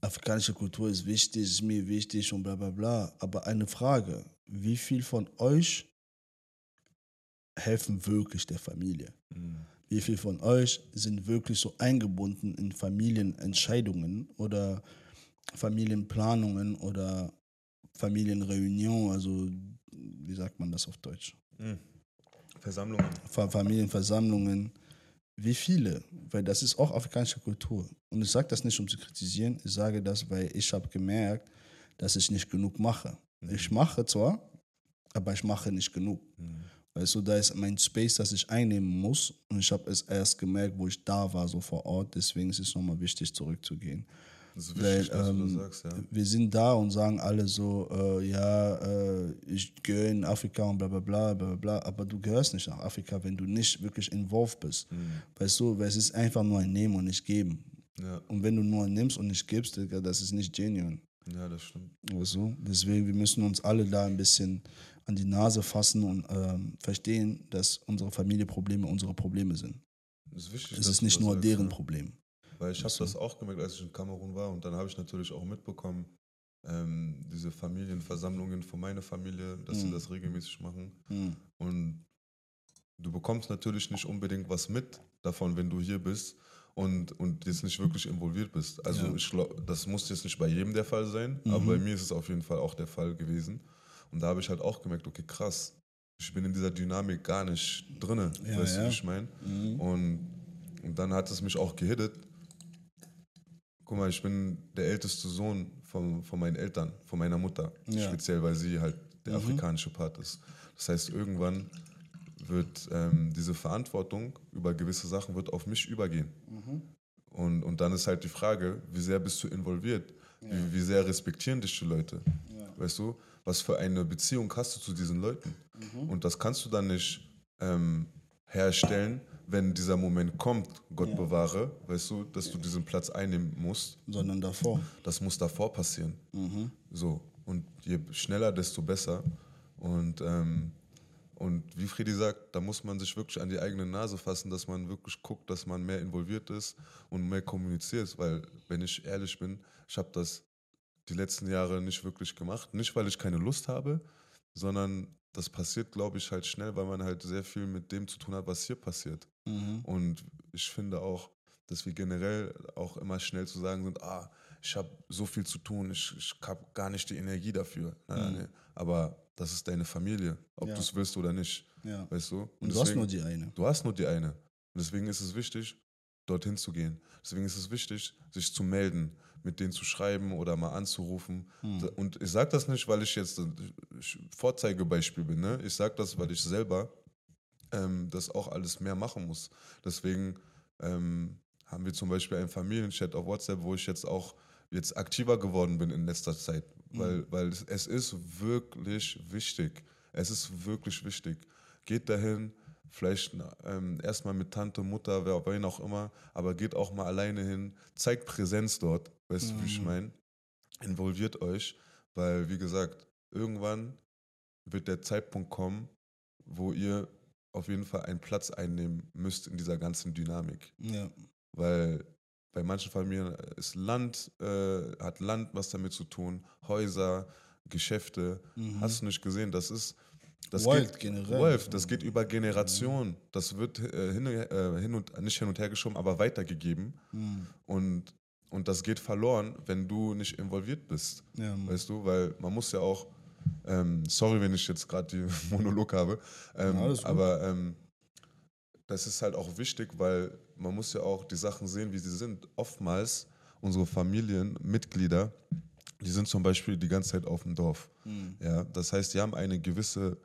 afrikanische Kultur ist wichtig, ist mir wichtig und bla bla bla. Aber eine Frage, wie viel von euch helfen wirklich der Familie? Mhm. Wie viel von euch sind wirklich so eingebunden in Familienentscheidungen oder Familienplanungen oder Familienreunion, also wie sagt man das auf Deutsch? Mhm. Versammlungen. Fa- Familienversammlungen. Wie viele? Weil das ist auch afrikanische Kultur. Und ich sage das nicht, um zu kritisieren, ich sage das, weil ich habe gemerkt, dass ich nicht genug mache. Ich mache zwar, aber ich mache nicht genug. Mhm. Weißt du, da ist mein Space, das ich einnehmen muss. Und ich habe es erst gemerkt, wo ich da war, so vor Ort. Deswegen ist es nochmal wichtig, zurückzugehen. Das ist wichtig, Weil, ähm, sagst, ja. Wir sind da und sagen alle so, äh, ja, äh, ich gehöre in Afrika und bla bla bla bla bla. Aber du gehörst nicht nach Afrika, wenn du nicht wirklich involved bist. Mhm. Weißt du, weil es ist einfach nur ein Nehmen und nicht Geben. Ja, Und wenn du nur nimmst und nicht gibst, das ist nicht genuine. ja, das stimmt. Weißt du? Deswegen, wir müssen uns alle da ein bisschen an die Nase fassen und ähm, verstehen, dass unsere Familienprobleme unsere Probleme sind. Das ist wichtig. Es ist nicht nur sagst, deren ja. Problem. Weil ich habe so. das auch gemerkt, als ich in Kamerun war und dann habe ich natürlich auch mitbekommen, ähm, diese Familienversammlungen von meiner Familie, dass sie Mhm. das regelmäßig machen. Hm. Und du bekommst natürlich nicht unbedingt was mit davon, wenn du hier bist und, und jetzt nicht wirklich involviert bist. Also Ja. ich glaube, das muss jetzt nicht bei jedem der Fall sein, Mhm. aber bei mir ist es auf jeden Fall auch der Fall gewesen. Und da habe ich halt auch gemerkt, okay, krass, ich bin in dieser Dynamik gar nicht drinne, Ja, weißt du, ja. wie ich meine? Mhm. Und, und dann hat es mich auch gehittet. Guck mal, ich bin der älteste Sohn von, von meinen Eltern, von meiner Mutter. Ja. Speziell, weil sie halt der Mhm. afrikanische Part ist. Das heißt, irgendwann wird ähm, diese Verantwortung über gewisse Sachen wird auf mich übergehen. Mhm. Und, und dann ist halt die Frage, wie sehr bist du involviert? Wie, wie sehr respektieren dich die Leute? Weißt du, was für eine Beziehung hast du zu diesen Leuten? Mhm. Und das kannst du dann nicht ähm, herstellen, wenn dieser Moment kommt, Gott Ja. bewahre, weißt du, dass du diesen Platz einnehmen musst. Sondern davor. Das muss davor passieren. Mhm. So. Und je schneller, desto besser. Und, ähm, und wie Freddy sagt, da muss man sich wirklich an die eigene Nase fassen, dass man wirklich guckt, dass man mehr involviert ist und mehr kommuniziert. Weil, wenn ich ehrlich bin, ich habe das die letzten Jahre nicht wirklich gemacht. Nicht, weil ich keine Lust habe, sondern das passiert, glaube ich, halt schnell, weil man halt sehr viel mit dem zu tun hat, was hier passiert. Mhm. Und ich finde auch, dass wir generell auch immer schnell zu sagen sind, ah, ich habe so viel zu tun, ich, ich habe gar nicht die Energie dafür. Nein, nein, Mhm. nein. Aber das ist deine Familie, ob Ja. du es willst oder nicht. Ja. Weißt du? Und du hast nur die eine. Du hast nur die eine. Und deswegen ist es wichtig, dorthin zu gehen. Deswegen ist es wichtig, sich zu melden, mit denen zu schreiben oder mal anzurufen. Hm. Und ich sage das nicht, weil ich jetzt ein Vorzeigebeispiel bin. Ne? Ich sage das, weil ich selber ähm, das auch alles mehr machen muss. Deswegen ähm, haben wir zum Beispiel einen Familienchat auf WhatsApp, wo ich jetzt auch jetzt aktiver geworden bin in letzter Zeit. Weil, weil es, es ist wirklich wichtig. Es ist wirklich wichtig. Geht dahin, vielleicht ähm, erstmal mit Tante, Mutter, wer wen auch immer, aber geht auch mal alleine hin, zeigt Präsenz dort, weißt du, wie ich Mhm. meine? Involviert euch, weil, wie gesagt, irgendwann wird der Zeitpunkt kommen, wo ihr auf jeden Fall einen Platz einnehmen müsst in dieser ganzen Dynamik. Ja. Weil bei manchen Familien ist Land, äh, hat Land was damit zu tun, Häuser, Geschäfte. Mhm. Hast du nicht gesehen? Das ist. Das Wealth geht, generell. Wealth, das geht über Generationen. Das wird äh, hin, äh, hin und nicht hin und her geschoben, aber weitergegeben. Mhm. Und, und das geht verloren, wenn du nicht involviert bist. Ja. Weißt du, weil man muss ja auch, ähm, sorry, wenn ich jetzt gerade die Monolog habe, ähm, Ja, aber ähm, das ist halt auch wichtig, weil man muss ja auch die Sachen sehen, wie sie sind. Oftmals unsere Familienmitglieder, die sind zum Beispiel die ganze Zeit auf dem Dorf. Mhm. Ja, das heißt, die haben eine gewisse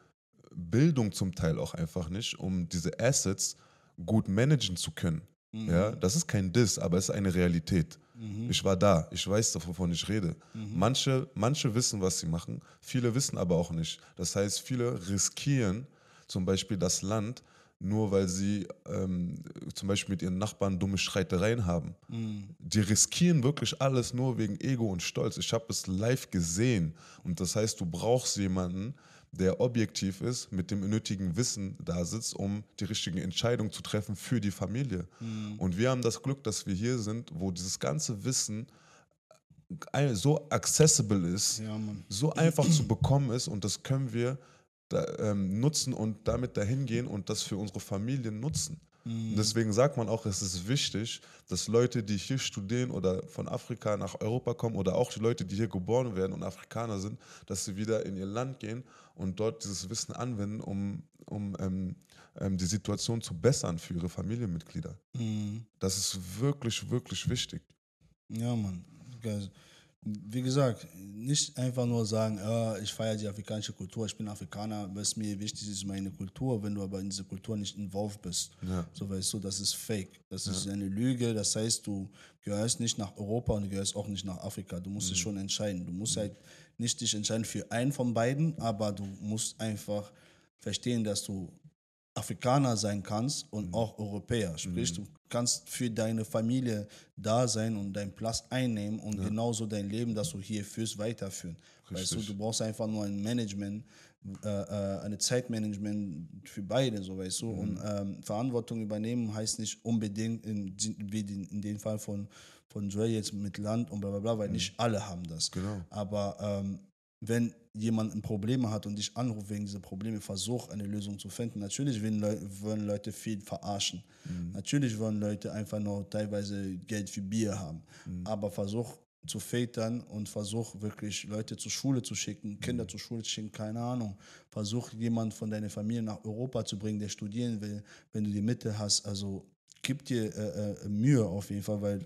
Bildung zum Teil auch einfach nicht, um diese Assets gut managen zu können. Mhm. Ja, das ist kein Diss, aber es ist eine Realität. Mhm. Ich war da, ich weiß, wovon ich rede. Mhm. Manche, manche wissen, was sie machen, viele wissen aber auch nicht. Das heißt, viele riskieren zum Beispiel das Land nur weil sie ähm, zum Beispiel mit ihren Nachbarn dumme Streitereien haben. Mhm. Die riskieren wirklich alles nur wegen Ego und Stolz. Ich habe es live gesehen. Und das heißt, du brauchst jemanden, der objektiv ist, mit dem nötigen Wissen da sitzt, um die richtigen Entscheidungen zu treffen für die Familie. Mhm. Und wir haben das Glück, dass wir hier sind, wo dieses ganze Wissen so accessible ist, Ja, so einfach zu bekommen ist und das können wir da, ähm, nutzen und damit dahin gehen und das für unsere Familien nutzen. Und deswegen sagt man auch, es ist wichtig, dass Leute, die hier studieren oder von Afrika nach Europa kommen oder auch die Leute, die hier geboren werden und Afrikaner sind, dass sie wieder in ihr Land gehen und dort dieses Wissen anwenden, um, um ähm, ähm, die Situation zu bessern für ihre Familienmitglieder. Mhm. Das ist wirklich, wirklich wichtig. Ja, Mann. Geil. Wie gesagt, nicht einfach nur sagen, ah, ich feiere die afrikanische Kultur, ich bin Afrikaner, was mir wichtig ist, meine Kultur, wenn du aber in diese Kultur nicht involviert bist. Ja. So weißt du, das ist fake. Das ist eine Lüge. Das heißt, du gehörst nicht nach Europa und du gehörst auch nicht nach Afrika. Du musst dich schon entscheiden. Du musst halt nicht dich entscheiden für einen von beiden, aber du musst einfach verstehen, dass du Afrikaner sein kannst und auch Europäer. Sprich, du kannst für deine Familie da sein und deinen Platz einnehmen und genauso dein Leben, das du hier führst, weiterführen. Weißt du, Richtig. du brauchst einfach nur ein Management, äh, äh, eine Zeitmanagement für beide, so weißt du. Und ähm, Verantwortung übernehmen heißt nicht unbedingt in, wie in, dem Fall von, von Dre jetzt mit Land und bla bla bla, weil nicht alle haben das. Genau. Aber ähm, wenn jemand ein Problem hat und dich anruft wegen dieser Probleme, versuch eine Lösung zu finden. Natürlich wollen Leute viel verarschen. Natürlich wollen Leute einfach nur teilweise Geld für Bier haben. Aber versuch zu filtern und versuch wirklich Leute zur Schule zu schicken, Kinder zur Schule zu schicken, keine Ahnung. Versuch jemand von deiner Familie nach Europa zu bringen, der studieren will, wenn du die Mitte hast. Also gib dir äh, äh, Mühe auf jeden Fall, weil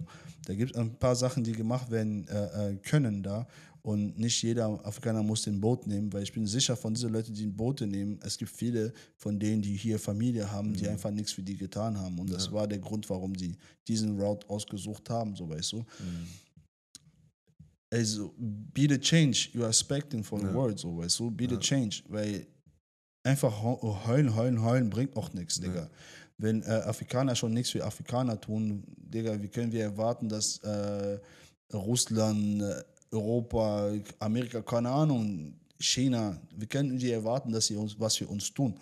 da gibt es ein paar Sachen, die gemacht werden äh, äh, können da. Und nicht jeder Afrikaner muss den Boot nehmen, weil ich bin sicher, von diesen Leuten, die Boote nehmen, es gibt viele von denen, die hier Familie haben, die einfach nichts für die getan haben. Und das war der Grund, warum die diesen Route ausgesucht haben, so weißt du. Also, be the change you are expecting for the world, so weißt du. Be the change, weil einfach heu- heulen, heulen, heulen bringt auch nichts, Digga. Wenn äh, Afrikaner schon nichts für Afrikaner tun, Digga, wie können wir erwarten, dass äh, Russland, äh, Europa, Amerika, keine Ahnung, China, wie können wir erwarten, dass sie uns was für uns tun?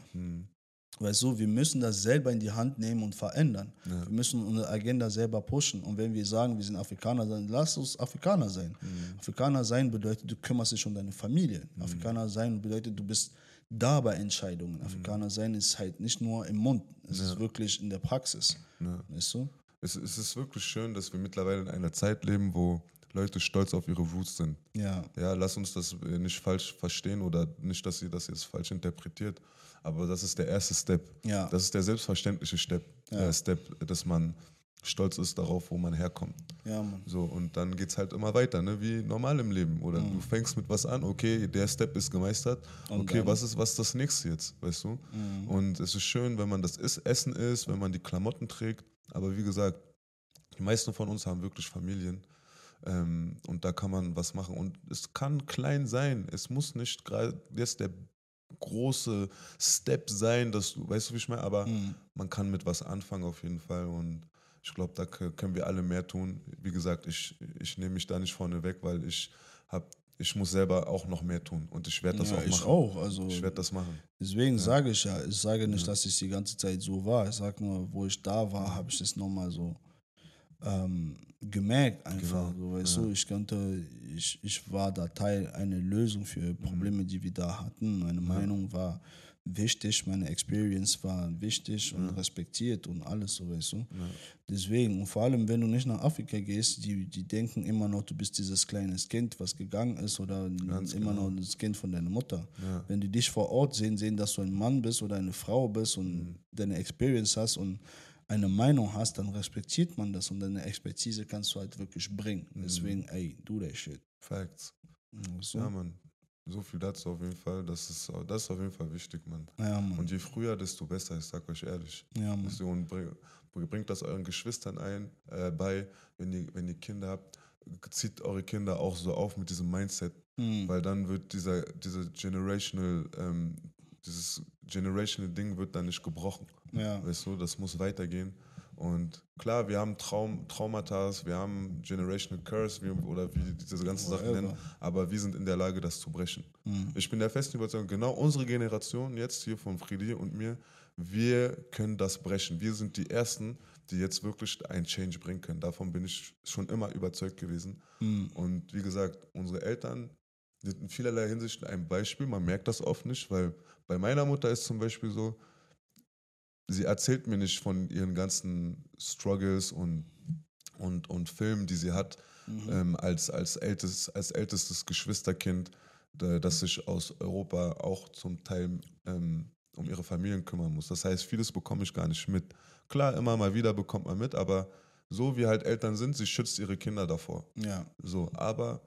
Weißt du, wir müssen das selber in die Hand nehmen und verändern. Wir müssen unsere Agenda selber pushen. Und wenn wir sagen, wir sind Afrikaner, dann lass uns Afrikaner sein. Afrikaner sein bedeutet, du kümmerst dich um deine Familie. Afrikaner sein bedeutet, du bist da bei Entscheidungen. Afrikaner sein ist halt nicht nur im Mund, es ist wirklich in der Praxis. Weißt du? Es, es ist wirklich schön, dass wir mittlerweile in einer Zeit leben, wo Leute stolz auf ihre Roots sind. Ja. Ja, lass uns das nicht falsch verstehen oder nicht, dass ihr das jetzt falsch interpretiert. Aber das ist der erste Step. Ja. Das ist der selbstverständliche Step, äh, Step, dass man stolz ist darauf, wo man herkommt. Ja, Mann. So, und dann geht es halt immer weiter, ne? wie normal im Leben. Oder du fängst mit was an, okay, der Step ist gemeistert. Und okay, dann? was ist, was ist das nächste jetzt, weißt du? Und es ist schön, wenn man das is Essen isst, wenn man die Klamotten trägt. Aber wie gesagt, die meisten von uns haben wirklich Familien. Ähm, und da kann man was machen. Und es kann klein sein. Es muss nicht gerade jetzt der große Step sein, dass du, weißt du, wie ich meine? Aber man kann mit was anfangen auf jeden Fall. Und ich glaube, da können wir alle mehr tun. Wie gesagt, ich, ich nehme mich da nicht vorne weg, weil ich hab, ich muss selber auch noch mehr tun. Und ich werde das ja, auch ich machen. auch. Also, Ich werde das machen. Deswegen sage ich ja, ich sage nicht, dass es die ganze Zeit so war. Ich sage nur, wo ich da war, habe ich das nochmal so ähm, gemerkt einfach. Genau, So, weißt du, ich konnte, ich, ich war da Teil einer Lösung für Probleme, die wir da hatten. Meine Meinung war wichtig, meine Experience war wichtig und respektiert und alles so, weißt du. Deswegen, und vor allem, wenn du nicht nach Afrika gehst, die, die denken immer noch, du bist dieses kleines Kind, was gegangen ist oder immer noch das Kind von deiner Mutter. Wenn die dich vor Ort sehen, sehen, dass du ein Mann bist oder eine Frau bist und deine Experience hast und eine Meinung hast, dann respektiert man das und deine Expertise kannst du halt wirklich bringen. Deswegen, ey, do that shit. Facts. Du? Ja, Mann. So viel dazu auf jeden Fall. Das ist, das ist auf jeden Fall wichtig, Mann. Ja, Mann. Und je früher, desto besser, ich sag euch ehrlich. Ja, Mann. Und bring- bringt das euren Geschwistern ein, äh, bei, wenn ihr, wenn ihr Kinder habt, zieht eure Kinder auch so auf mit diesem Mindset, Hm. weil dann wird dieser, diese generational ähm, dieses generational Ding wird dann nicht gebrochen. Ja. Weißt du, das muss weitergehen. Und klar, wir haben Traum, Traumata, wir haben Generational Curse wie, oder wie die diese ganzen Sachen nennen, aber wir sind in der Lage, das zu brechen. Ich bin der festen Überzeugung, genau unsere Generation, jetzt hier von Friedi und mir, wir können das brechen. Wir sind die Ersten, die jetzt wirklich einen Change bringen können. Davon bin ich schon immer überzeugt gewesen. Und wie gesagt, unsere Eltern sind in vielerlei Hinsicht ein Beispiel. Man merkt das oft nicht, weil bei meiner Mutter ist zum Beispiel so, sie erzählt mir nicht von ihren ganzen Struggles und, und, und Filmen, die sie hat, ähm, als, als, ältestes, als ältestes Geschwisterkind, das sich aus Europa auch zum Teil ähm, um ihre Familien kümmern muss. Das heißt, vieles bekomme ich gar nicht mit. Klar, immer mal wieder bekommt man mit, aber so wie halt Eltern sind, sie schützt ihre Kinder davor. Ja. So, aber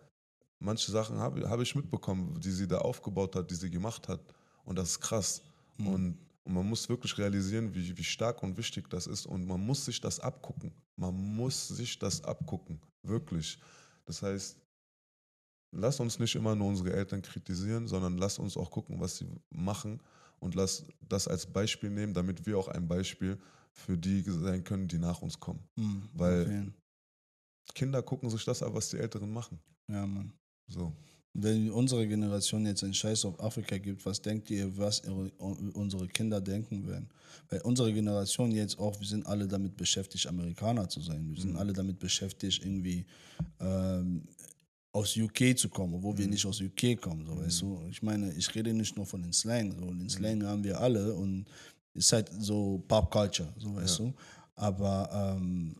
manche Sachen habe hab ich mitbekommen, die sie da aufgebaut hat, die sie gemacht hat. Und das ist krass. Und, und man muss wirklich realisieren, wie, wie stark und wichtig das ist. Und man muss sich das abgucken. Man muss sich das abgucken. Wirklich. Das heißt, lass uns nicht immer nur unsere Eltern kritisieren, sondern lass uns auch gucken, was sie machen und lass das als Beispiel nehmen, damit wir auch ein Beispiel für die sein können, die nach uns kommen. Mhm. Weil- Okay. Kinder gucken sich das ab, was die Älteren machen. Ja, Mann. So. Wenn unsere Generation jetzt einen Scheiß auf Afrika gibt, was denkt ihr, was ihre, unsere Kinder denken werden? Weil unsere Generation jetzt auch, wir sind alle damit beschäftigt, Amerikaner zu sein. Wir sind alle damit beschäftigt, irgendwie ähm, aus UK zu kommen, obwohl wir nicht aus UK kommen. So, weißt du? Ich meine, ich rede nicht nur von den Slang. So. Den Slang haben wir alle und ist halt so Pop Culture, so weißt du. Aber ähm,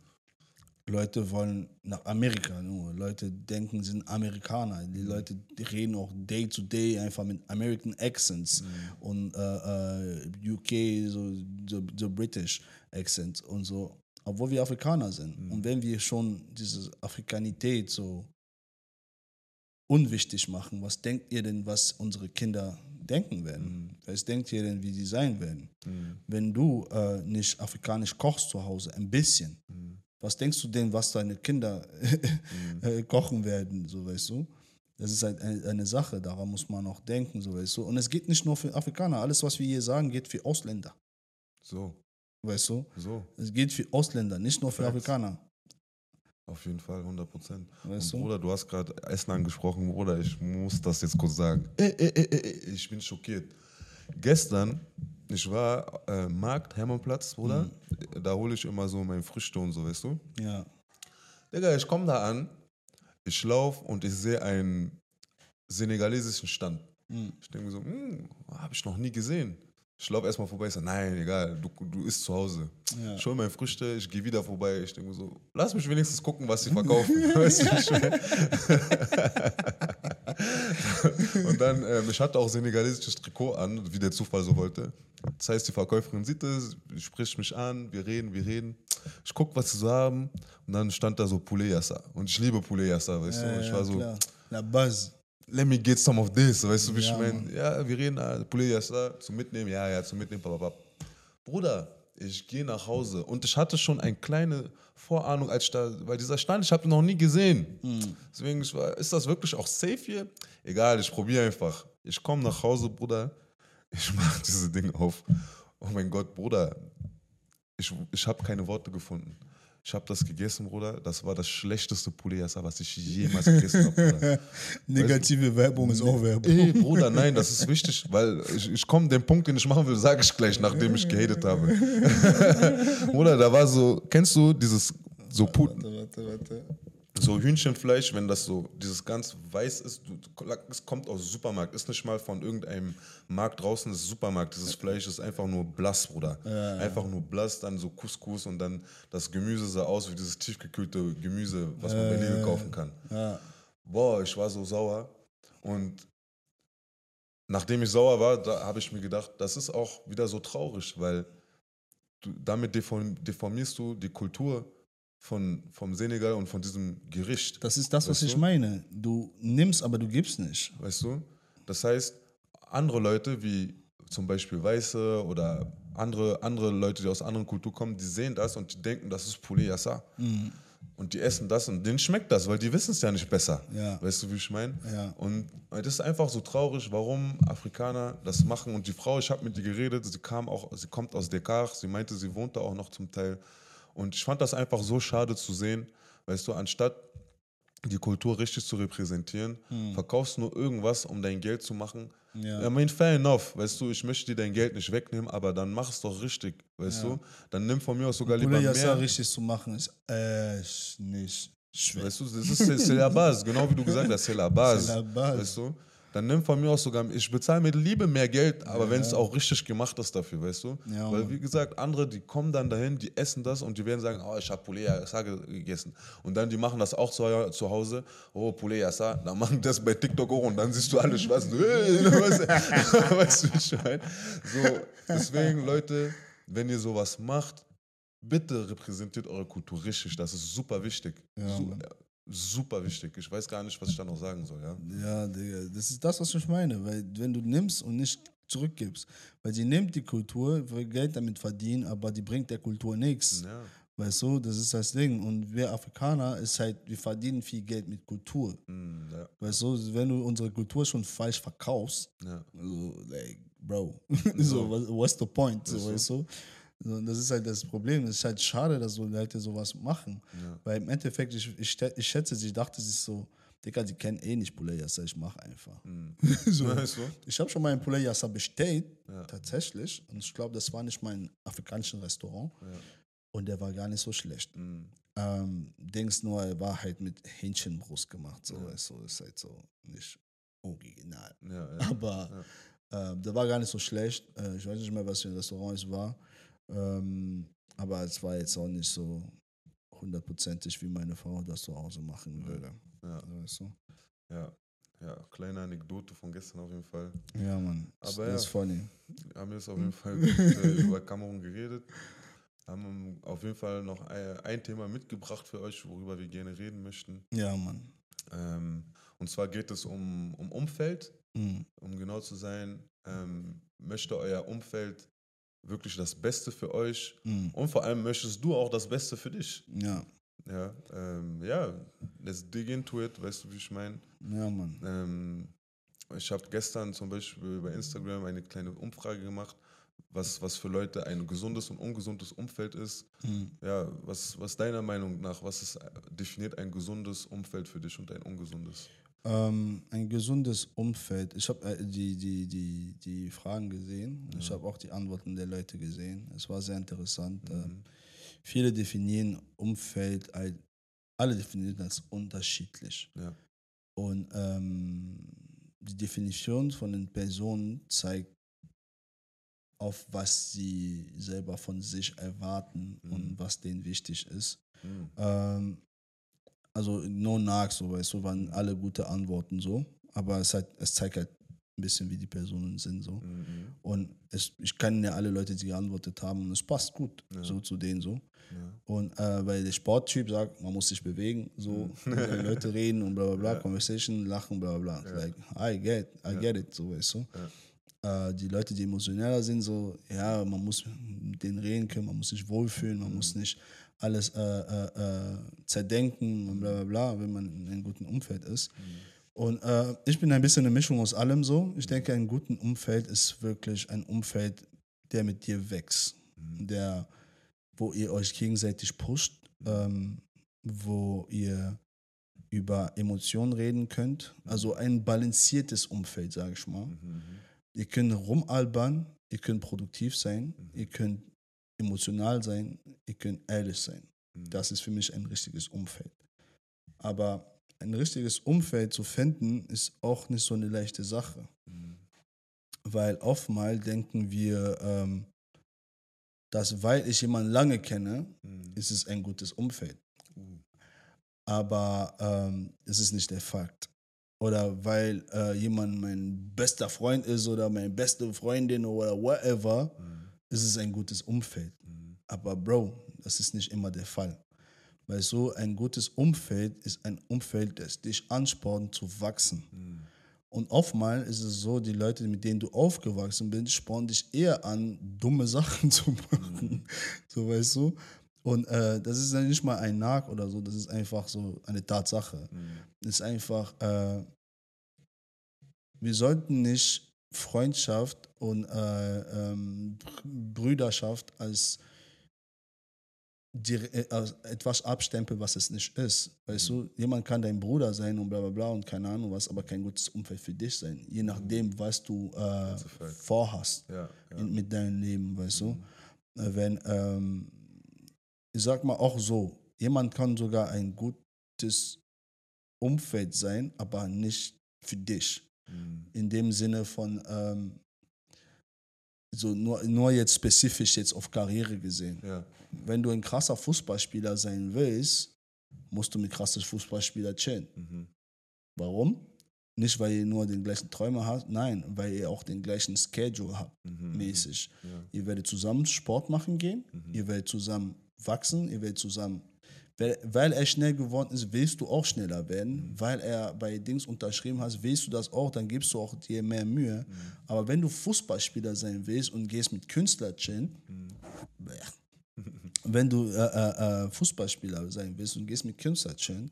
Leute wollen nach Amerika nur. Leute denken, sie sind Amerikaner. Die Leute die reden auch day to day einfach mit American Accents und äh, äh, UK, so the, the British Accent und so. Obwohl wir Afrikaner sind. Und wenn wir schon diese Afrikanität so unwichtig machen, was denkt ihr denn, was unsere Kinder denken werden? Was denkt ihr denn, wie die sein werden? Wenn du äh, nicht afrikanisch kochst zu Hause, ein bisschen, was denkst du denn, was deine Kinder äh, kochen werden, so weißt du? Das ist halt eine, Sache, daran muss man auch denken, so weißt du. Und es geht nicht nur für Afrikaner, alles, was wir hier sagen, geht für Ausländer, So, weißt du? so. Es geht für Ausländer, nicht nur für Facts. Afrikaner, Auf jeden Fall, 100 Prozent. weißt du? Bruder, du hast gerade Essen angesprochen, Bruder, ich muss das jetzt kurz sagen. Äh, äh, ich bin schockiert. Gestern, ich war äh, Markt, Hermannplatz, Bruder, da hole ich immer so mein Früchte und so, weißt du? Ja, Digga, ich komme da an, ich laufe und ich sehe einen senegalesischen Stand. Mhm. Ich denke mir so, hm, habe ich noch nie gesehen. Ich laufe erstmal vorbei, ich sage, nein, egal, du, du isst zu Hause. Ja. Ich hole meine Früchte, ich gehe wieder vorbei. Ich denke mir so, lass mich wenigstens gucken, was sie verkaufen. weißt du? Und dann, ähm, ich hatte auch senegalesisches Trikot an, wie der Zufall so wollte. Das heißt, die Verkäuferin sieht es, spricht mich an, wir reden, wir reden. Ich gucke, was sie so haben. Und dann stand da so Poulet Yassa. Und ich liebe Poulet Yassa, weißt du. Ich war so, klar. La Buzz. let me get some of this, weißt du, wie Ja, ich meine? Ja, wir reden, ah, Poulet Yassa, zum Mitnehmen, ja, ja, zum Mitnehmen, bababab. Bruder, ich gehe nach Hause und ich hatte schon eine kleine Vorahnung, als ich da, weil dieser Stand, ich habe ihn noch nie gesehen. Deswegen, ich war, ist das wirklich auch safe hier? Egal, ich probiere einfach. Ich komme nach Hause, Bruder, ich mache diese Ding auf. Oh mein Gott, Bruder, ich, ich habe keine Worte gefunden. Ich habe das gegessen, Bruder. Das war das schlechteste Poulet Yassa, was ich jemals gegessen habe. Negative Werbung ist auch Werbung. Ey, Bruder, nein, das ist wichtig, weil ich, ich komme, den Punkt, den ich machen will, sage ich gleich, nachdem ich gehatet habe. Bruder, da war so, kennst du dieses so, Pu Warte, warte, warte. So Hühnchenfleisch, wenn das so, dieses ganz weiß ist, es kommt aus Supermarkt, ist nicht mal von irgendeinem Markt draußen, das ist Supermarkt, dieses Fleisch ist einfach nur blass, Bruder. Einfach nur blass, dann so Couscous und dann das Gemüse sah aus wie dieses tiefgekühlte Gemüse, was man bei Lidl kaufen kann. Ja. Boah, ich war so sauer. Und nachdem ich sauer war, da habe ich mir gedacht, das ist auch wieder so traurig, weil du, damit deform, deformierst du die Kultur von, vom Senegal und von diesem Gericht. Das ist das, was ich du? meine. Du nimmst, aber du gibst nicht. Weißt du? Das heißt, andere Leute wie zum Beispiel Weiße oder andere, andere Leute, die aus anderen Kulturen kommen, die sehen das und die denken, das ist Poulet Yassa. und die essen das und denen schmeckt das, weil die wissen es ja nicht besser. Ja. Weißt du, wie ich meine? Ja. Und das ist einfach so traurig, warum Afrikaner das machen. Und die Frau, ich habe mit ihr geredet, sie kam auch, sie kommt aus Dakar, sie meinte, sie wohnt da auch noch zum Teil. Und ich fand das einfach so schade zu sehen, weißt du, anstatt die Kultur richtig zu repräsentieren, verkaufst nur irgendwas, um dein Geld zu machen. Hm. Ja. I mean, fair enough, weißt du, ich möchte dir dein Geld nicht wegnehmen, aber dann mach es doch richtig, weißt Ja. du? Dann nimm von mir aus sogar lieber mehr. Yasser richtig zu machen, ist echt nicht schwer. Weißt du, das ist c'est la base, genau wie du gesagt hast, base. Weißt du? Dann nimm von mir aus sogar, ich bezahle mit Liebe mehr Geld, aber wenn es auch richtig gemacht ist dafür, weißt du? Ja, Weil, wie gesagt, andere, die kommen dann dahin, die essen das und die werden sagen, oh, ich habe Poulet Yassa gegessen. Und dann, die machen das auch zu, zu Hause, oh, Poulet Yassa, dann machen das bei TikTok auch und dann siehst du alle schwarz. weißt du, wie ich meine? So, deswegen, Leute, wenn ihr sowas macht, bitte repräsentiert eure Kultur richtig, das ist super wichtig. Ja, Mann. Super wichtig. Ich weiß gar nicht, was ich da noch sagen soll, ja. Ja, Digga, das ist das, was ich meine. Weil wenn du nimmst und nicht zurückgibst, weil sie nimmt die Kultur, will Geld damit verdienen, aber die bringt der Kultur nichts. Ja, Weißt du, das ist das Ding. Und wir Afrikaner ist halt, wir verdienen viel Geld mit Kultur. mm, ja, Weißt du, wenn du unsere Kultur schon falsch verkaufst, ja. so, like, Bro, so, what's the point? So. weißt du? So, und das ist halt das Problem. Es ist halt schade, dass so Leute sowas machen. Ja. Weil im Endeffekt, ich, ich, ich schätze, sie dachte sich so, Digga, die kennen eh nicht Poulet Yassa, ich mach einfach. so. Weißt du? Ich habe schon mal ein Poulet Yassa bestellt, Ja. tatsächlich. Und ich glaube, das war nicht mein afrikanisches Restaurant. Ja. Und der war gar nicht so schlecht. Mm, Ähm, Dings nur, er war halt mit Hähnchenbrust gemacht. So, weißt du, ist halt so nicht original. ja, ja. Aber äh, der war gar nicht so schlecht. Äh, ich weiß nicht mehr, was für ein Restaurant es war. Ähm, aber es war jetzt auch nicht so hundertprozentig, wie meine Frau das zu Hause machen würde. Ja. Weißt du? ja. Ja, kleine Anekdote von gestern auf jeden Fall. Ja, Mann. Aber das ist ja. funny. Wir haben jetzt auf jeden Fall gut, äh, über Kamerun geredet. Haben auf jeden Fall noch ein, ein Thema mitgebracht für euch, worüber wir gerne reden möchten. Ja, Mann. Ähm, und zwar geht es um, um Umfeld. Mhm. um genau zu sein, ähm, möchte euer Umfeld wirklich das Beste für euch Mhm. und vor allem möchtest du auch das Beste für dich. Ja. Ja, ähm, ja let's dig into it, weißt du, wie ich meine? Ja, Mann. Ähm, ich habe gestern zum Beispiel bei Instagram eine kleine Umfrage gemacht, was, was für Leute ein gesundes und ungesundes Umfeld ist. Mhm. Ja, was, was deiner Meinung nach, was ist, definiert ein gesundes Umfeld für dich und ein ungesundes? Ähm, ein gesundes Umfeld. Ich habe äh, die, die, die, die Fragen gesehen. Ich habe auch die Antworten der Leute gesehen. Es war sehr interessant. Ähm, viele definieren Umfeld, als, alle definieren das unterschiedlich. Ja. Und ähm, die Definition von den Personen zeigt auf, was sie selber von sich erwarten und was denen wichtig ist. Mhm. Ähm, also no nach, so weißt du, waren alle gute Antworten so, aber es, hat, es zeigt halt ein bisschen, wie die Personen sind so. Mhm. Und es, ich kenne ja alle Leute, die geantwortet haben und es passt gut so zu denen so. Ja. Und äh, weil der Sporttyp sagt, man muss sich bewegen, so Mhm. äh, Leute reden und bla bla bla, Conversation, lachen, bla bla bla. Like, I get, I get it, so weißt du. Äh, die Leute, die emotioneller sind, so, ja, man muss mit denen reden können, man muss sich wohlfühlen, man Mhm. muss nicht alles äh, äh, äh, zerdenken und bla bla bla, wenn man in einem guten Umfeld ist. Mhm. Und äh, ich bin ein bisschen eine Mischung aus allem so. Ich denke, ein guten Umfeld ist wirklich ein Umfeld, der mit dir wächst, Mhm. der, wo ihr euch gegenseitig pusht, ähm, wo ihr über Emotionen reden könnt. Also ein balanciertes Umfeld, sage ich mal. Mhm. Ihr könnt rumalbern, ihr könnt produktiv sein, ihr könnt emotional sein, ihr könnt ehrlich sein. Das ist für mich ein richtiges Umfeld. Aber ein richtiges Umfeld zu finden, ist auch nicht so eine leichte Sache. Weil oftmals denken wir, ähm, dass weil ich jemanden lange kenne, Mhm. ist es ein gutes Umfeld. Aber ähm, es ist nicht der Fakt. Oder weil äh, jemand mein bester Freund ist oder meine beste Freundin oder whatever, ist es ein gutes Umfeld. Aber Bro, das ist nicht immer der Fall. Weil so ein gutes Umfeld ist ein Umfeld, das dich anspornt zu wachsen. Und oftmals ist es so, die Leute, mit denen du aufgewachsen bist, spornen dich eher an, dumme Sachen zu machen. So weißt du. Und äh, das ist ja nicht mal ein Nag oder so, das ist einfach so eine Tatsache. Mhm. Es ist einfach, äh, wir sollten nicht Freundschaft und äh, ähm, Brüderschaft als, äh, als etwas abstempeln, was es nicht ist. Weißt du, jemand kann dein Bruder sein und bla bla bla und keine Ahnung was, aber kein gutes Umfeld für dich sein. Je nachdem, was du äh, vorhast Ja, ja. in, mit deinem Leben, weißt du. Äh, Wenn, ähm, ich sag mal auch so, jemand kann sogar ein gutes Umfeld sein, aber nicht für dich. Mhm. In dem Sinne von, ähm, so nur, nur jetzt spezifisch jetzt auf Karriere gesehen. ja. Wenn du ein krasser Fußballspieler sein willst, musst du mit krassen Fußballspieler chillen. Mhm. Warum? Nicht, weil ihr nur den gleichen Träume habt, nein, weil ihr auch den gleichen Schedule habt, Mhm. mäßig. Ja. Ihr werdet zusammen Sport machen gehen, Mhm. ihr werdet zusammen wachsen, ihr werdet zusammen. Weil, weil er schnell geworden ist, willst du auch schneller werden. Mhm. Weil er bei Dings unterschrieben hast, willst du das auch, dann gibst du auch dir mehr Mühe. Mhm. Aber wenn du Fußballspieler sein willst und gehst mit Künstler chillen, Mhm. wenn du äh, äh, äh, Fußballspieler sein willst und gehst mit Künstler chillen,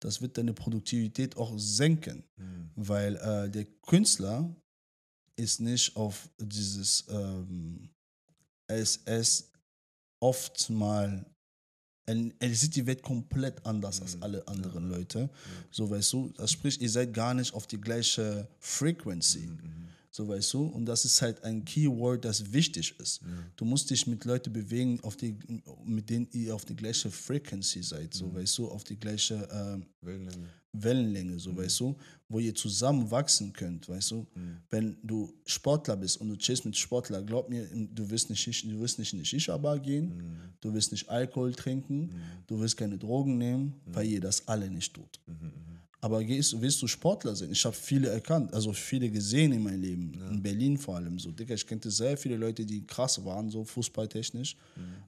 das wird deine Produktivität auch senken. Mhm. Weil äh, der Künstler ist nicht auf dieses, ähm, er ist, er ist oft mal, er, sieht die Welt komplett anders als Mhm. alle anderen Leute. So weißt du, das spricht, ihr seid gar nicht auf die gleiche Frequency. Mhm. So weißt du, und das ist halt ein Keyword, das wichtig ist. Du musst dich mit Leuten bewegen, auf die, mit denen ihr auf die gleiche Frequency seid, so weißt du, auf die gleiche ähm, Wellenlänge. Wellenlänge, so weißt du, wo ihr zusammen wachsen könnt, weißt du. Wenn du Sportler bist und du chillst mit Sportler, glaub mir, du wirst nicht, du wirst nicht in die Shisha-Bar gehen, du wirst nicht Alkohol trinken, du wirst keine Drogen nehmen, weil ihr das alle nicht tut. Aber gehst, willst du Sportler sein? Ich habe viele erkannt, also viele gesehen in meinem Leben, in Berlin vor allem so. Digga, ich kannte sehr viele Leute, die krass waren, so fußballtechnisch,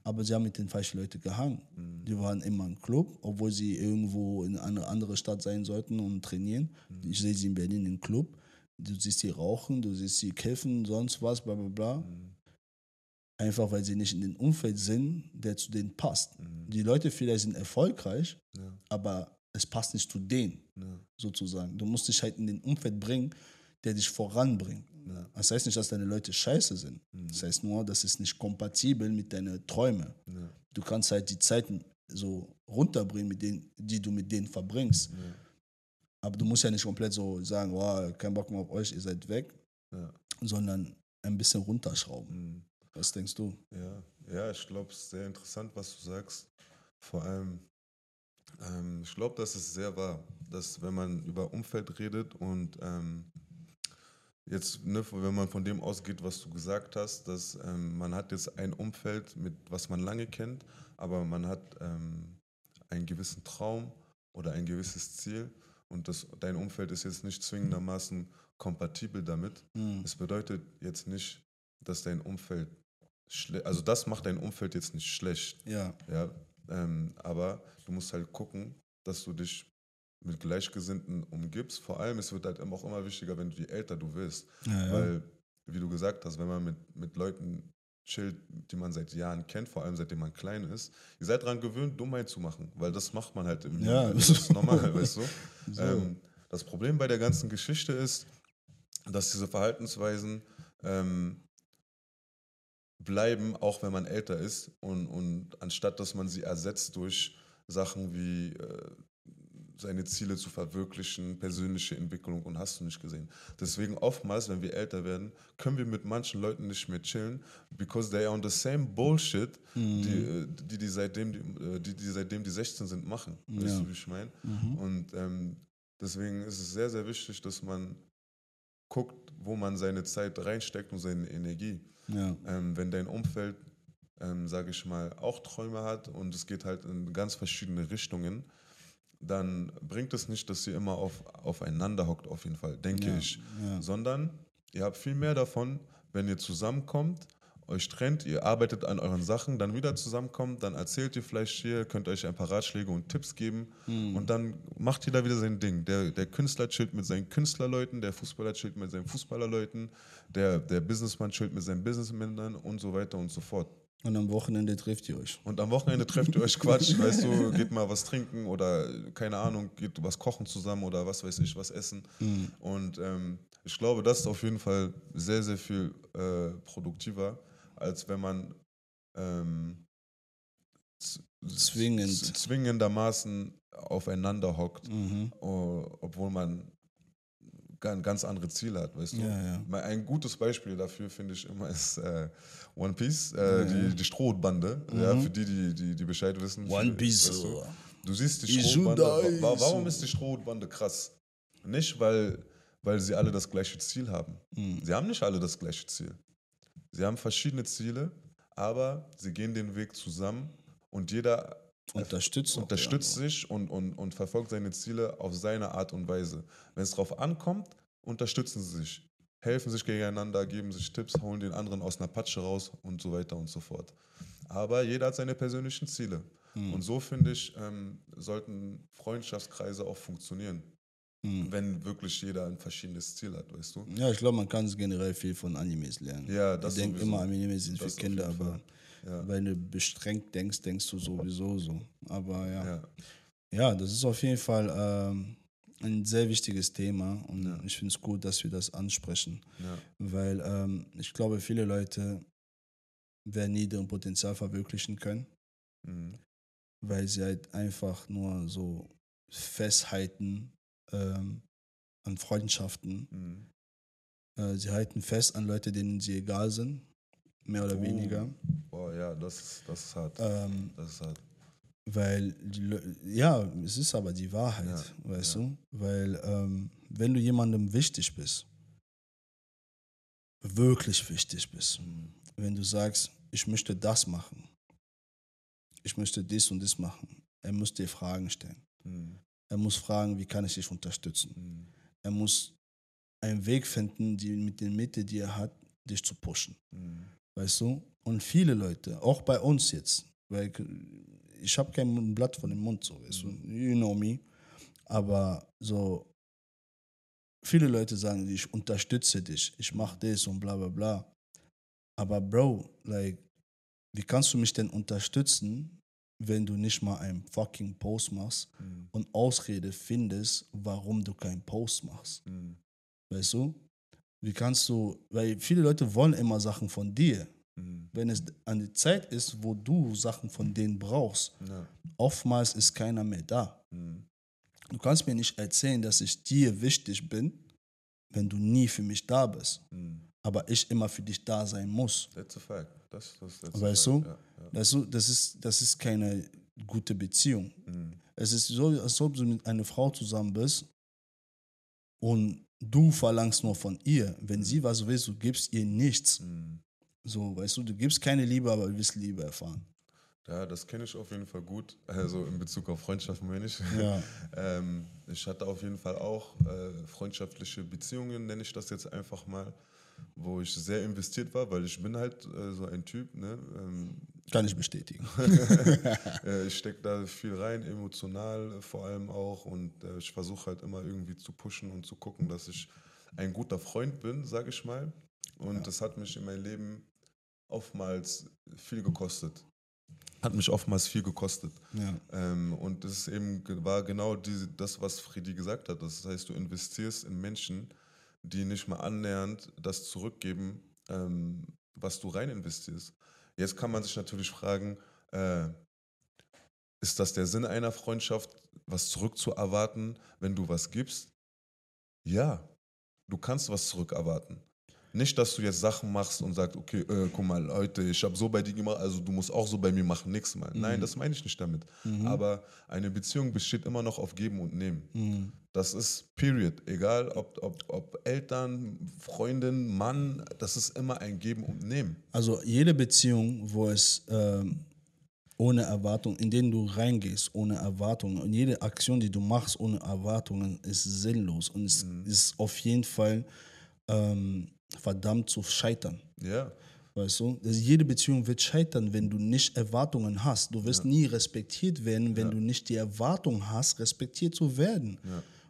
aber sie haben mit den falschen Leuten gehangen. Die waren immer im Club, obwohl sie irgendwo in eine andere Stadt sein sollten und trainieren. Ich sehe sie in Berlin im Club. Du siehst sie rauchen, du siehst sie kiffen, sonst was, bla bla bla. Einfach weil sie nicht in dem Umfeld sind, der zu denen passt. Die Leute vielleicht sind erfolgreich, Ja. aber es passt nicht zu denen Ja. sozusagen. Du musst dich halt in den Umfeld bringen, der dich voranbringt. Ja. Das heißt nicht, dass deine Leute scheiße sind. Das heißt nur, das ist nicht kompatibel mit deinen Träumen. Ja. Du kannst halt die Zeiten so runterbringen, mit denen, die du mit denen verbringst. Ja. Aber du musst ja nicht komplett so sagen, wow, kein Bock mehr auf euch, ihr seid weg, Ja. sondern ein bisschen runterschrauben. Mhm. Was denkst du? Ja, ja ich glaube, es ist sehr interessant, was du sagst. Vor allem, ähm, ich glaube, das ist sehr wahr, dass wenn man über Umfeld redet und ähm, jetzt, ne, wenn man von dem ausgeht, was du gesagt hast, dass ähm, man hat jetzt ein Umfeld, mit was man lange kennt, aber man hat ähm, einen gewissen Traum oder ein gewisses Ziel und das, dein Umfeld ist jetzt nicht zwingendermaßen kompatibel damit. Mhm. Es bedeutet jetzt nicht, dass dein Umfeld also das macht dein Umfeld jetzt nicht schlecht, Ja, ja, ähm, aber du musst halt gucken, dass du dich mit Gleichgesinnten umgibst. Vor allem, es wird halt auch immer wichtiger, wenn du je älter du wirst, ja, ja. weil, wie du gesagt hast, wenn man mit, mit Leuten chillt, die man seit Jahren kennt, vor allem seitdem man klein ist, ihr seid daran gewöhnt, Dummheit zu machen, weil das macht man halt im Ja. Leben. Das ist normal, weißt du? So. Ähm, das Problem bei der ganzen Geschichte ist, dass diese Verhaltensweisen ähm, bleiben, auch wenn man älter ist. Und, und anstatt dass man sie ersetzt durch Sachen wie äh, seine Ziele zu verwirklichen, persönliche Entwicklung und hast du nicht gesehen. Deswegen oftmals, wenn wir älter werden, können wir mit manchen Leuten nicht mehr chillen, because they are on the same bullshit, Mhm. die, äh, die, die, seitdem, die, äh, die, seitdem die 16 sind, machen. Weißt Ja. du, wie ich meine? Mhm. Und ähm, deswegen ist es sehr, sehr wichtig, dass man guckt, wo man seine Zeit reinsteckt und seine Energie. Ja. Ähm, wenn dein Umfeld, ähm, sage ich mal, auch Träume hat und es geht halt in ganz verschiedene Richtungen, dann bringt es nicht, dass ihr immer auf, aufeinander hockt, auf jeden Fall, denke Ja, ich. ja. Sondern ihr habt viel mehr davon, wenn ihr zusammenkommt, euch trennt, ihr arbeitet an euren Sachen, dann wieder zusammenkommt, dann erzählt ihr vielleicht hier, könnt euch ein paar Ratschläge und Tipps geben Hm. und dann macht jeder wieder sein Ding. Der, der Künstler chillt mit seinen Künstlerleuten, der Fußballer chillt mit seinen Fußballerleuten, der, der Businessman chillt mit seinen Businessmännern und so weiter und so fort. Und am Wochenende trifft ihr euch. Und am Wochenende trefft ihr euch Quatsch, weißt du, geht mal was trinken oder keine Ahnung, geht was kochen zusammen oder was weiß ich, was essen. Und ähm, ich glaube, das ist auf jeden Fall sehr, sehr viel äh, produktiver, als wenn man ähm, Zwingend. zwingendermaßen aufeinander hockt, Mhm. obwohl man ga- ganz andere Ziele hat, weißt du? Ja, ja. Ein gutes Beispiel dafür finde ich immer ist äh, One Piece, äh, die, die Strohbande, ja, für die, die, die, die Bescheid wissen. Mhm. One Piece. weißt du, so. du siehst die Strohbande. Warum ist die Strohbande krass? Nicht, weil, weil sie alle das gleiche Ziel haben. Mhm. Sie haben nicht alle das gleiche Ziel. Sie haben verschiedene Ziele, aber sie gehen den Weg zusammen und jeder Unterstützt unterstützt sich und, und, und verfolgt seine Ziele auf seine Art und Weise. Wenn es darauf ankommt, unterstützen sie sich, helfen sich gegeneinander, geben sich Tipps, holen den anderen aus einer Patsche raus und so weiter und so fort. Aber jeder hat seine persönlichen Ziele. Hm. Und so finde ich, ähm, sollten Freundschaftskreise auch funktionieren, Hm. wenn wirklich jeder ein verschiedenes Ziel hat, weißt du? Ja, ich glaube, man kann generell viel von Animes lernen. Ja, das ich denke immer, Animes sind für Kinder, aber. Ja. wenn du bestrengt denkst, denkst du sowieso so. Aber ja, ja, Ja, das ist auf jeden Fall ähm, ein sehr wichtiges Thema und Ja. ich finde es gut, dass wir das ansprechen, weil ähm, ich glaube, viele Leute werden nie deren Potenzial verwirklichen können, mhm. weil sie halt einfach nur so festhalten ähm, an Freundschaften. Mhm. Äh, sie halten fest an Leute, denen sie egal sind, mehr oder Oh. weniger. Boah, ja, das, ist- das ist hart. Ähm, Das ist hart. weil, ja, es ist aber die Wahrheit, Ja, weißt ja. du? Weil, ähm, wenn du jemandem wichtig bist, wirklich wichtig bist, Mhm. wenn du sagst, ich möchte das machen, ich möchte dies und das machen, er muss dir Fragen stellen. Mhm. Er muss fragen, wie kann ich dich unterstützen? Mhm. Er muss einen Weg finden, die mit den Mitteln, die er hat, dich zu pushen. Mhm. Weißt du? Und viele Leute, auch bei uns jetzt, weil ich habe kein Blatt von dem Mund, so, weißt du? You know me. Aber so, viele Leute sagen, ich unterstütze dich, ich mache das und bla bla bla. Aber Bro, like, wie kannst du mich denn unterstützen, wenn du nicht mal einen fucking Post machst Mhm. und Ausrede findest, warum du keinen Post machst? Mhm. Weißt du? Wie kannst du, weil viele Leute wollen immer Sachen von dir. Mhm. Wenn es an die Zeit ist, wo du Sachen von denen brauchst, Ja. oftmals ist keiner mehr da. Mhm. Du kannst mir nicht erzählen, dass ich dir wichtig bin, wenn du nie für mich da bist. Mhm. Aber ich immer für dich da sein muss. That's a fact. Das, das, Weißt du? Ja, ja. Weißt du, das ist, das ist keine gute Beziehung. Mhm. Es ist so, als ob du mit einer Frau zusammen bist und du verlangst nur von ihr. Wenn sie was will, du gibst ihr nichts. Mhm. So, weißt du, du gibst keine Liebe, aber du willst Liebe erfahren. Ja, das kenne ich auf jeden Fall gut. Also in Bezug auf Freundschaften meine ich. Ja. ähm, ich hatte auf jeden Fall auch äh, freundschaftliche Beziehungen, nenne ich das jetzt einfach mal, wo ich sehr investiert war, weil ich bin halt äh, so ein Typ, ne? Ähm, Kann ich bestätigen. äh, ich stecke da viel rein, emotional vor allem auch und äh, ich versuche halt immer irgendwie zu pushen und zu gucken, dass ich ein guter Freund bin, sage ich mal. Und das hat mich in meinem Leben oftmals viel gekostet. Hat mich oftmals viel gekostet. Ja. Ähm, und das ist eben war genau diese, das, was Freddy gesagt hat. Das heißt, du investierst in Menschen, die nicht mal annähernd das zurückgeben, ähm, was du rein investierst. Jetzt kann man sich natürlich fragen, äh, ist das der Sinn einer Freundschaft, was zurückzuerwarten, wenn du was gibst? Ja, du kannst was zurückerwarten. Nicht, dass du jetzt Sachen machst und sagst, okay, äh, guck mal, Leute, ich habe so bei dir gemacht, also du musst auch so bei mir machen, nix mal. Nein, das meine ich nicht damit. Aber eine Beziehung besteht immer noch auf Geben und Nehmen. Mhm. Das ist period. Egal ob, ob, ob Eltern, Freundin, Mann, das ist immer ein Geben und Nehmen. Also jede Beziehung, wo es ähm, ohne Erwartung, in denen du reingehst, ohne Erwartungen und jede Aktion, die du machst ohne Erwartungen, ist sinnlos und es ist auf jeden Fall ähm, verdammt zu scheitern. Ja. Weißt du? Also jede Beziehung wird scheitern, wenn du nicht Erwartungen hast. Du wirst nie respektiert werden, wenn du nicht die Erwartung hast, respektiert zu werden.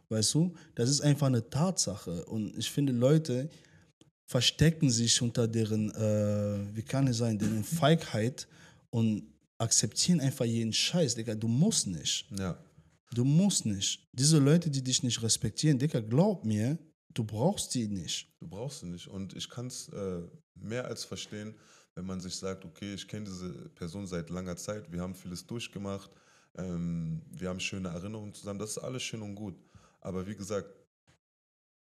Weißt du? Das ist einfach eine Tatsache. Und ich finde, Leute verstecken sich unter deren, äh, wie kann es sein, deren Feigheit und akzeptieren einfach jeden Scheiß, Digga. Du musst nicht. Ja. Du musst nicht. Diese Leute, die dich nicht respektieren, Digga, glaub mir, du brauchst die nicht. Du brauchst sie nicht. Und ich kann es äh, mehr als verstehen, wenn man sich sagt, okay, ich kenne diese Person seit langer Zeit, wir haben vieles durchgemacht, ähm, wir haben schöne Erinnerungen zusammen, das ist alles schön und gut. Aber wie gesagt,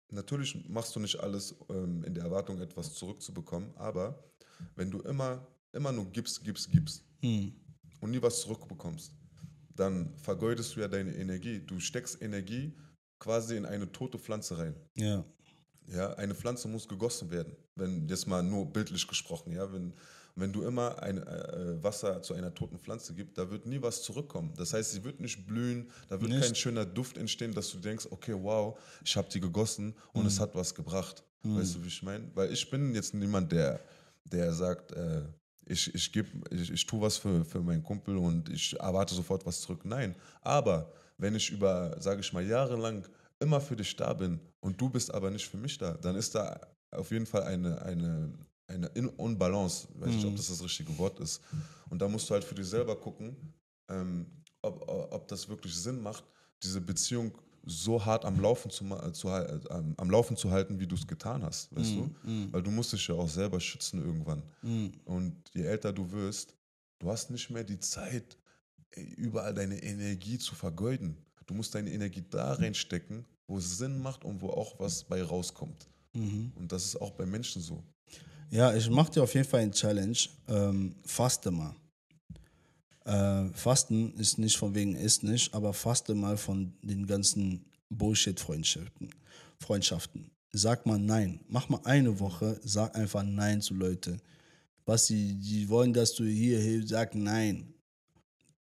natürlich machst du nicht alles ähm, in der Erwartung, etwas zurückzubekommen, aber wenn du immer, immer nur gibst, gibst, gibst Hm. und nie was zurückbekommst, dann vergeudest du ja deine Energie. Du steckst Energie quasi in eine tote Pflanze rein. Ja. Ja, eine Pflanze muss gegossen werden, wenn jetzt mal nur bildlich gesprochen, ja, wenn, wenn du immer ein äh, Wasser zu einer toten Pflanze gibst, da wird nie was zurückkommen. Das heißt, sie wird nicht blühen, da wird Nicht. kein schöner Duft entstehen, dass du denkst, okay, wow, ich habe die gegossen und es hat was gebracht. Weißt du, wie ich meine? Weil ich bin jetzt niemand, der, der sagt, äh, ich, ich, geb, ich, ich tue was für, für meinen Kumpel und ich erwarte sofort was zurück. Nein, aber wenn ich über, sage ich mal, jahrelang immer für dich da bin und du bist aber nicht für mich da, dann ist da auf jeden Fall eine, eine, eine In- Unbalance, weiß nicht, ob das das richtige Wort ist. Und da musst du halt für dich selber gucken, ähm, ob, ob das wirklich Sinn macht, diese Beziehung so hart am Laufen zu, ma- zu, äh, am, Laufen zu halten, wie du es getan hast, weißt du? Weil du musst dich ja auch selber schützen irgendwann. Und je älter du wirst, du hast nicht mehr die Zeit, überall deine Energie zu vergeuden. Du musst deine Energie da reinstecken, wo es Sinn macht und wo auch was bei rauskommt. Und das ist auch bei Menschen so. Ja, ich mache dir auf jeden Fall eine Challenge. Ähm, faste mal. Äh, Fasten ist nicht von wegen ist nicht, aber faste mal von den ganzen Bullshit-Freundschaften. Freundschaften. Sag mal nein. Mach mal eine Woche, sag einfach nein zu Leuten. Was sie, die wollen, dass du hier hilfst, sag nein.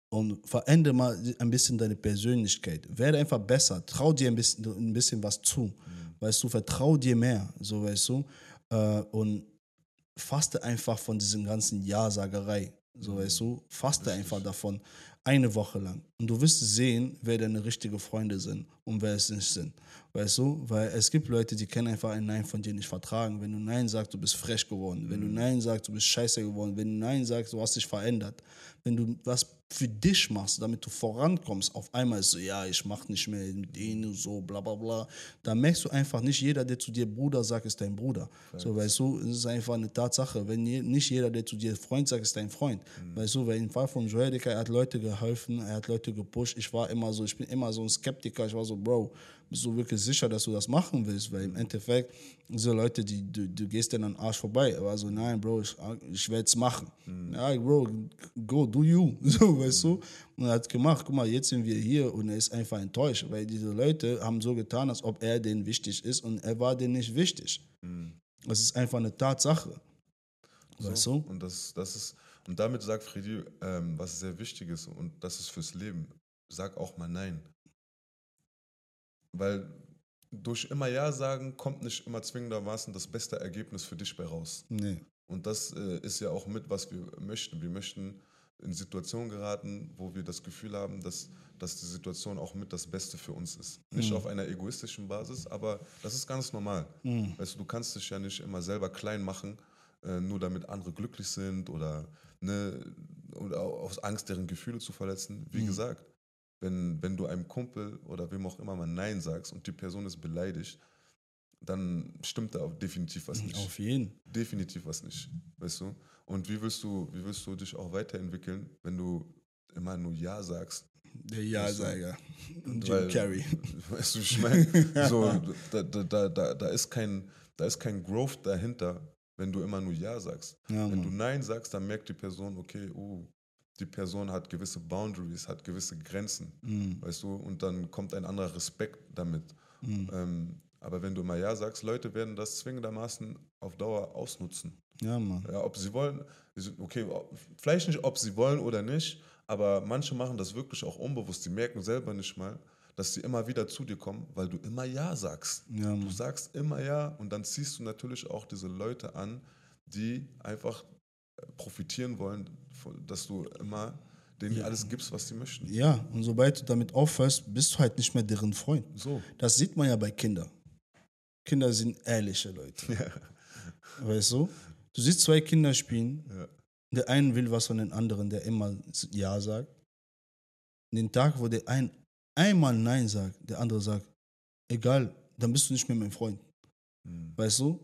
Und verändere mal ein bisschen deine Persönlichkeit. Werde einfach besser. Trau dir ein bisschen, ein bisschen was zu. Weißt du, vertrau dir mehr. So, weißt du. Äh, und faste einfach von diesem ganzen Ja-Sagerei. So, weißt du, faste einfach davon eine Woche lang. Und du wirst sehen, wer deine richtigen Freunde sind und wer es nicht sind. Weißt du, weil es gibt Leute, die können einfach ein Nein von dir nicht vertragen. Wenn du Nein sagst, du bist frech geworden. Wenn du Nein sagst, du bist scheiße geworden. Wenn du Nein sagst, du hast dich verändert. Wenn du was für dich machst, damit du vorankommst, auf einmal ist so, ja, ich mach nicht mehr mit denen so, bla bla bla. Da merkst du einfach nicht, jeder, der zu dir Bruder sagt, ist dein Bruder. So, weißt du, es ist einfach eine Tatsache. Wenn je, nicht jeder, der zu dir Freund sagt, ist dein Freund. Weißt du, weil im Fall von Joel er hat Leute geholfen, er hat Leute gepusht. Ich war immer so, ich bin immer so ein Skeptiker. Ich war so, Bro, bist du wirklich sicher, dass du das machen willst? Weil im Endeffekt, diese Leute, die, du, du gehst denen an den Arsch vorbei. Er war so, nein, Bro, ich, ich werde es machen. Ja, Bro, go, do you. So, weißt du? Und er hat gemacht, guck mal, jetzt sind wir hier und er ist einfach enttäuscht, weil diese Leute haben so getan, als ob er denen wichtig ist und er war denen nicht wichtig. Das ist einfach eine Tatsache. Weißt So, du? Und, das, das ist, und damit sagt Freddy, ähm, was sehr wichtig ist, und das ist fürs Leben. Sag auch mal Nein. Weil durch immer Ja sagen kommt nicht immer zwingendermaßen das beste Ergebnis für dich bei raus. Nee. Und das äh, ist ja auch mit, was wir möchten. Wir möchten in Situationen geraten, wo wir das Gefühl haben, dass, dass die Situation auch mit das Beste für uns ist. Nicht auf einer egoistischen Basis, aber das ist ganz normal. Weißt du, du kannst dich ja nicht immer selber klein machen, äh, nur damit andere glücklich sind oder, ne, oder aus Angst, deren Gefühle zu verletzen. Wie gesagt, wenn, wenn du einem Kumpel oder wem auch immer mal Nein sagst und die Person ist beleidigt, dann stimmt da definitiv was nicht Auf jeden. definitiv was nicht, weißt du? Und wie willst du, wie willst du dich auch weiterentwickeln, wenn du immer nur Ja sagst? Der Ja-Sager. Und Jim Weil- Carrey. Weißt du, ich meine, so, da, da, da, da, da, ist kein, da ist kein Growth dahinter, wenn du immer nur Ja sagst. Ja, wenn du. Nein sagst, dann merkt die Person, okay, oh, die Person hat gewisse Boundaries, hat gewisse Grenzen, Mhm. weißt du? Und dann kommt ein anderer Respekt damit. Ähm, aber wenn du immer Ja sagst, Leute werden das zwingendermaßen auf Dauer ausnutzen. Ja, Mann. Ja, ob sie wollen, okay, vielleicht nicht, ob sie wollen oder nicht, aber manche machen das wirklich auch unbewusst. Die merken selber nicht mal, dass sie immer wieder zu dir kommen, weil du immer Ja sagst. Ja, Du sagst immer Ja und dann ziehst du natürlich auch diese Leute an, die einfach profitieren wollen, dass du immer denen alles gibst, was sie möchten. Ja, und sobald du damit aufhörst, bist du halt nicht mehr deren Freund. So. Das sieht man ja bei Kindern. Kinder sind ehrliche Leute. Weißt du? Du siehst zwei Kinder spielen. Ja. Der eine will was von den anderen, der immer Ja sagt. Den Tag, wo der ein einmal Nein sagt, der andere sagt, egal, dann bist du nicht mehr mein Freund. Mhm. Weißt du?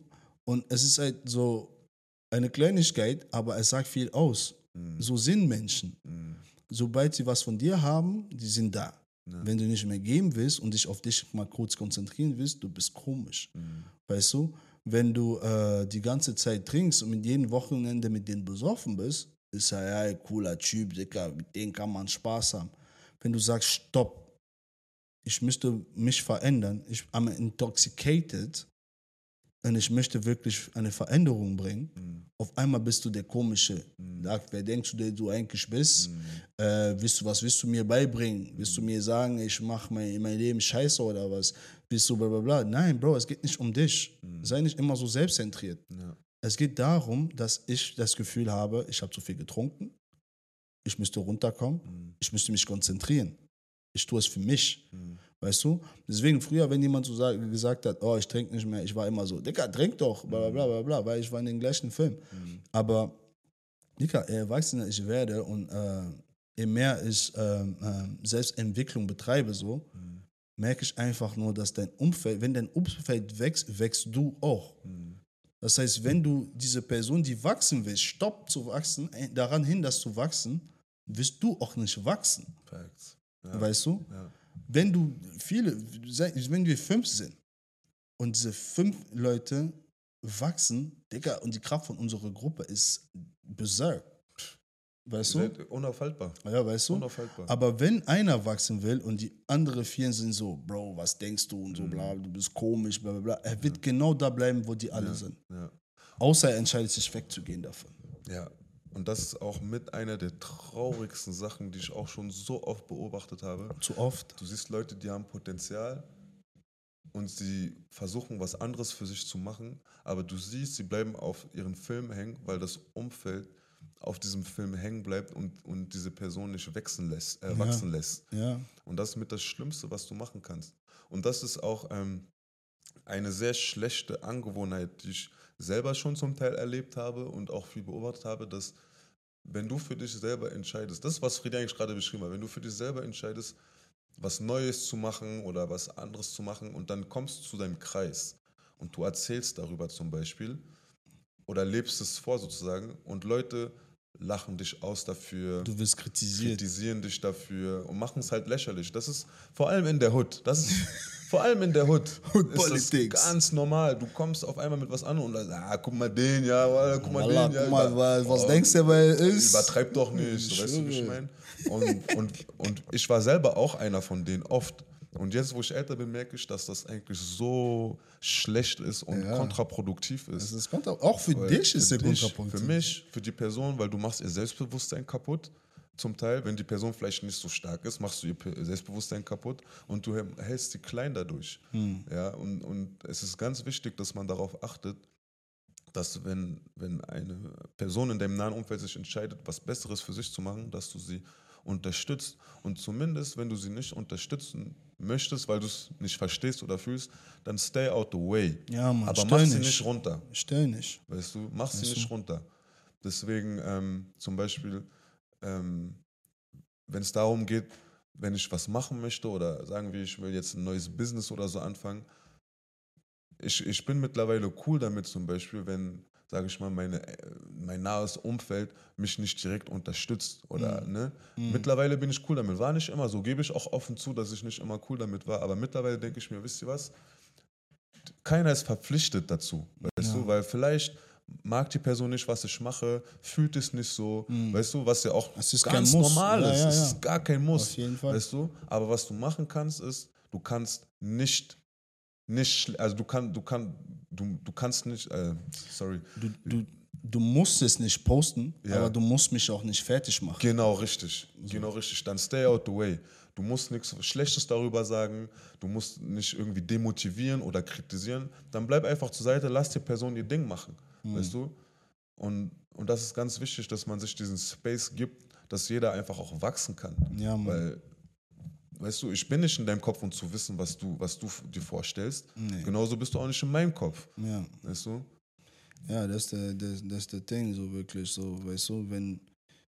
Und es ist halt so eine Kleinigkeit, aber es sagt viel aus. Mhm. So sind Menschen. Mhm. Sobald sie was von dir haben, die sind da. Ja. Wenn du nicht mehr geben willst und dich auf dich mal kurz konzentrieren willst, du bist komisch. Mhm. Weißt du? Wenn du äh, die ganze Zeit trinkst und mit jedem Wochenende mit denen besoffen bist, ist er ja ein cooler Typ, Dicker, mit dem kann man Spaß haben. Wenn du sagst, stopp, ich müsste mich verändern, ich am intoxicated und ich möchte wirklich eine Veränderung bringen, Mhm. auf einmal bist du der komische. Mhm. Wer denkst du, der du eigentlich bist? Mhm. Äh, willst du, was willst du mir beibringen? Willst du mir sagen, ich mache mein, mein Leben scheiße oder was? Willst du bla bla bla? Nein, Bro, es geht nicht um dich. Sei nicht immer so selbstzentriert. Ja. Es geht darum, dass ich das Gefühl habe, ich habe zu viel getrunken, ich müsste runterkommen, Mhm. ich müsste mich konzentrieren. Ich tue es für mich. Weißt du? Deswegen früher, wenn jemand so sag, gesagt hat, oh, ich trinke nicht mehr, ich war immer so, Dicker, trink doch, bla bla bla bla bla, weil ich war in den gleichen Film. Mhm. Aber, Dicker, je erwachsener ich werde und äh, je mehr ich ähm, Selbstentwicklung betreibe, so, Mhm. merke ich einfach nur, dass dein Umfeld, wenn dein Umfeld wächst, wächst du auch. Mhm. Das heißt, wenn du diese Person, die wachsen will, stoppt zu wachsen, äh, daran hindert zu wachsen, wirst du auch nicht wachsen. Facts. Ja. Weißt du? Ja. Wenn du viele, wenn wir fünf sind und diese fünf Leute wachsen, Digga, und die Kraft von unserer Gruppe ist berserk. Weißt du? Unaufhaltbar. Ja, weißt du? Unaufhaltbar. Aber wenn einer wachsen will und die anderen vier sind so, Bro, was denkst du Mhm. und so, bla, du bist komisch, bla, bla, bla, er wird genau da bleiben, wo die alle ja. sind. Ja. Außer er entscheidet sich wegzugehen davon. Ja, und das ist auch mit einer der traurigsten Sachen, die ich auch schon so oft beobachtet habe. Zu oft. Du siehst Leute, die haben Potenzial und sie versuchen, was anderes für sich zu machen, aber du siehst, sie bleiben auf ihren Film hängen, weil das Umfeld auf diesem Film hängen bleibt und, und diese Person nicht wachsen lässt, äh, wachsen lässt. Ja. Und das ist mit das Schlimmste, was du machen kannst. Und das ist auch ähm, eine sehr schlechte Angewohnheit, die ich selber schon zum Teil erlebt habe und auch viel beobachtet habe, dass wenn du für dich selber entscheidest, das ist, was Friedi eigentlich gerade beschrieben hat, wenn du für dich selber entscheidest, was Neues zu machen oder was anderes zu machen und dann kommst du zu deinem Kreis und du erzählst darüber zum Beispiel oder lebst es vor sozusagen und Leute lachen dich aus dafür Du wirst kritisiert. kritisieren dich dafür und machen es halt lächerlich. Das ist vor allem in der Hood. Das ist vor allem in der Hood. Hood ist das Politics. ganz normal. Du kommst auf einmal mit was an und dann, ah, guck mal den, ja, guck mal Wallah, den, ja. guck mal, über- was- was denkst du, er ist? Übertreib doch nicht, Ich weißt du, wie ich meine? Und, und, und ich war selber auch einer von denen oft. Und jetzt, wo ich älter bin, merke ich, dass das eigentlich so schlecht ist und Ja. kontraproduktiv ist. Das ist kontra auch für Weil dich ist dich, Kontrapunkt. Für mich, für die Person, weil du machst ihr Selbstbewusstsein kaputt. Zum Teil, wenn die Person vielleicht nicht so stark ist, machst du ihr Selbstbewusstsein kaputt und du hält- hältst sie klein dadurch. Hm. Ja, und, und es ist ganz wichtig, dass man darauf achtet, dass wenn, wenn eine Person in deinem nahen Umfeld sich entscheidet, was Besseres für sich zu machen, dass du sie unterstützt. Und zumindest, wenn du sie nicht unterstützen möchtest, weil du es nicht verstehst oder fühlst, dann stay out the way. Ja, Mann, Aber mach sie nicht. nicht runter. Stell nicht. Weißt du, mach sie nicht runter. Deswegen ähm, zum Beispiel, ähm, wenn es darum geht, wenn ich was machen möchte oder sagen wir, ich will jetzt ein neues Business oder so anfangen, ich, ich bin mittlerweile cool damit zum Beispiel, wenn, sage ich mal, meine, äh, mein nahes Umfeld mich nicht direkt unterstützt oder, ne? Mittlerweile bin ich cool damit. War nicht immer so, gebe ich auch offen zu, dass ich nicht immer cool damit war, aber mittlerweile denke ich mir, wisst ihr was? keiner ist verpflichtet dazu, weißt Ja. du, weil vielleicht mag die Person nicht, was ich mache, fühlt es nicht so, weißt du, was ja auch Es ist ganz kein Muss. normal ist, ja, es ja. ist gar kein Muss, Auf jeden Fall. weißt du, aber was du machen kannst, ist, du kannst nicht, nicht, also du kannst, du kannst, du, du kannst nicht, äh, sorry, Du, du, du musst es nicht posten, Ja. aber du musst mich auch nicht fertig machen. Genau richtig, genau richtig. Dann stay out the way. Du musst nichts Schlechtes darüber sagen, du musst nicht irgendwie demotivieren oder kritisieren. Dann bleib einfach zur Seite, lass die Person ihr Ding machen, weißt du? Und, und das ist ganz wichtig, dass man sich diesen Space gibt, dass jeder einfach auch wachsen kann. Ja, Mann. Weil, weißt du, ich bin nicht in deinem Kopf, um zu wissen, was du, was du dir vorstellst. Nee. Genauso bist du auch nicht in meinem Kopf, Ja. weißt du? Ja, das ist der, das, das ist der Ding, so wirklich, so, weißt du, wenn,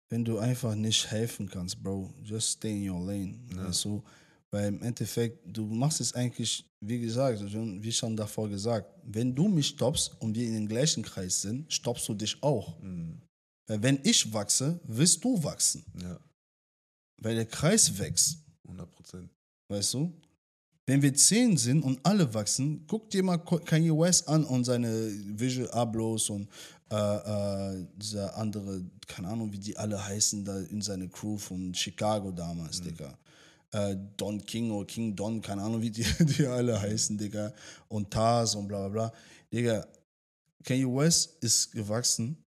wenn du einfach nicht helfen kannst, Bro, just stay in your lane, Ja. weißt du, weil im Endeffekt, du machst es eigentlich, wie gesagt, wie schon davor gesagt, wenn du mich stoppst und wir in den gleichen Kreis sind, stoppst du dich auch. Mhm. Weil wenn ich wachse, wirst du wachsen, Ja, weil der Kreis wächst. 100 Prozent. Weißt du? Wenn wir zehn sind und alle wachsen, guck dir mal Kanye West an und seine Visual Ablos und äh, äh, dieser andere, keine Ahnung, wie die alle heißen, da in seine Crew von Chicago damals, Digga. Äh, Don King oder King Don, keine Ahnung, wie die, die alle heißen, Digga. Und Taz und bla bla bla. Digga, Kanye West ist gewachsen.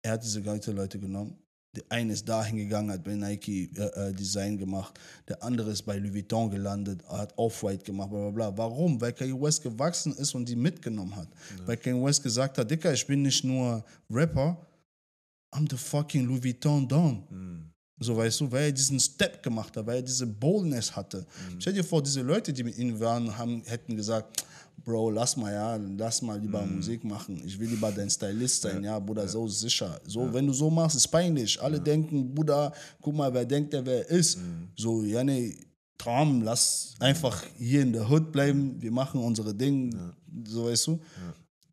Er hat diese ganzen Leute genommen. Der eine ist dahin gegangen, hat bei Nike äh, äh, Design gemacht. Der andere ist bei Louis Vuitton gelandet, hat Off-White gemacht, bla bla bla. Warum? Weil Kanye West gewachsen ist und die mitgenommen hat. Weil Kanye West gesagt hat, Dicker, ich bin nicht nur Rapper, I'm the fucking Louis Vuitton Don. Mhm. So, weißt du, weil er diesen Step gemacht hat, weil er diese Boldness hatte. Stell dir vor, diese Leute, die mit ihm waren, haben, hätten gesagt, Bro, lass mal, ja, lass mal lieber Musik machen. Ich will lieber dein Stylist sein, ja, Bruder, so sicher. So, wenn du so machst, ist peinlich. Alle denken, Bruder, guck mal, wer denkt, der wer ist. So, ja, nee, Traum, lass einfach hier in der Hood bleiben, wir machen unsere Dinge, so, weißt du.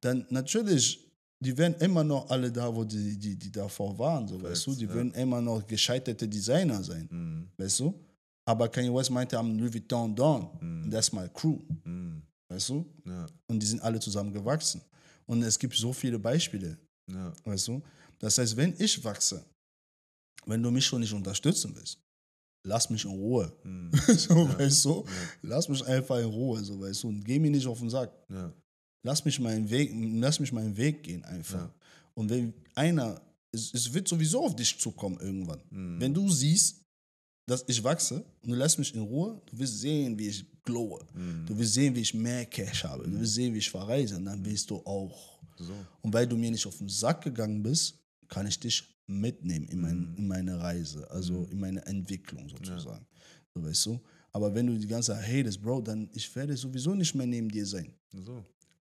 Dann natürlich, die werden immer noch alle da, wo die, die, die davor waren, so, weißt du. Die ja. werden immer noch gescheiterte Designer sein, Mhm. weißt du. Aber Kanye West meinte, am Louis Vuitton Don, Mhm. that's my crew, Mhm. Weißt du. Ja, Und die sind alle zusammen gewachsen. Und es gibt so viele Beispiele, ja, weißt du. Das heißt, wenn ich wachse, wenn du mich schon nicht unterstützen willst, lass mich in Ruhe. Mhm. so, weißt du, lass mich einfach in Ruhe, so, weißt du, und geh mir nicht auf den Sack. ja, Lass mich meinen Weg, lass mich meinen Weg gehen einfach. Ja. Und wenn einer, es, es wird sowieso auf dich zukommen irgendwann. Mhm. Wenn du siehst, dass ich wachse und du lässt mich in Ruhe, du wirst sehen, wie ich glowe. Mhm. Du wirst sehen, wie ich mehr Cash habe. Du wirst sehen, wie ich verreise. Und dann willst du auch. so. Und weil du mir nicht auf den Sack gegangen bist, kann ich dich mitnehmen in, mein, Mhm. in meine Reise, also in meine Entwicklung sozusagen. So, weißt du? Aber wenn du die ganze Zeit hatest, Bro, dann ich werde sowieso nicht mehr neben dir sein. So.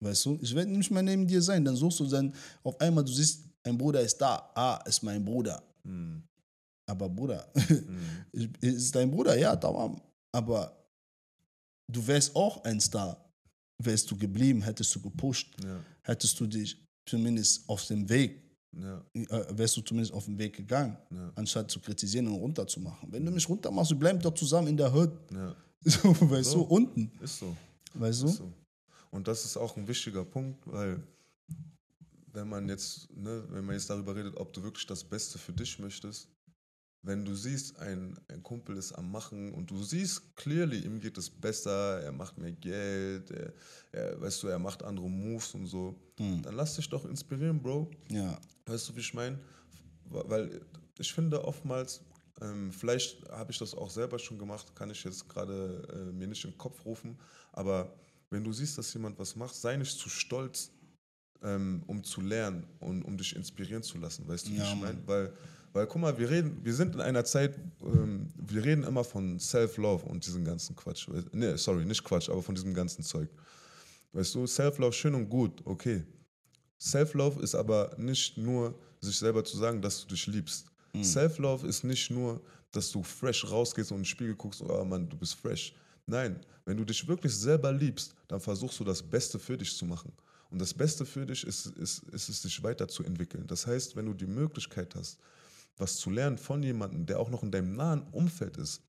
Weißt du? Ich werde nicht mehr neben dir sein. Dann suchst du dann auf einmal, du siehst, ein Bruder ist da. Ah, ist mein Bruder. Mhm. Aber Bruder, Mhm. ist dein Bruder, ja, tamam. Aber du wärst auch ein Star. Wärst du geblieben, hättest du gepusht, Ja, hättest du dich zumindest auf dem Weg, ja, äh, wärst du zumindest auf den Weg gegangen, ja, anstatt zu kritisieren und runterzumachen. Wenn du mich runtermachst, wir bleiben doch zusammen in der Hood. So, weißt So. du, unten. Ist so. Weißt du? so. Und das ist auch ein wichtiger Punkt, weil wenn man jetzt, ne, wenn man jetzt darüber redet, ob du wirklich das Beste für dich möchtest, wenn du siehst, ein, ein Kumpel ist am Machen und du siehst clearly, ihm geht es besser, er macht mehr Geld, er, er, weißt du, er macht andere Moves und so, Hm. dann lass dich doch inspirieren, Bro. Ja. Weißt du, wie ich meine? Weil ich finde oftmals, ähm, vielleicht habe ich das auch selber schon gemacht, kann ich jetzt gerade äh, mir nicht in den Kopf rufen, aber wenn du siehst, dass jemand was macht, sei nicht zu stolz, ähm, um zu lernen und um dich inspirieren zu lassen, weißt du, wie Ja, ich Mann. meine? Weil, weil, guck mal, wir reden, wir sind in einer Zeit, ähm, wir reden immer von Self-Love und diesen ganzen Quatsch. Ne, sorry, nicht Quatsch, aber von diesem ganzen Zeug. Weißt du, Self-Love schön und gut, okay. Self-Love ist aber nicht nur, sich selber zu sagen, dass du dich liebst. Self-Love ist nicht nur, dass du fresh rausgehst und in den Spiegel guckst, oh Mann, du bist fresh. Nein, wenn du dich wirklich selber liebst, dann versuchst du das Beste für dich zu machen. Und das Beste für dich ist, ist, ist es, dich weiterzuentwickeln. Das heißt, wenn du die Möglichkeit hast, was zu lernen von jemandem, der auch noch in deinem nahen Umfeld ist,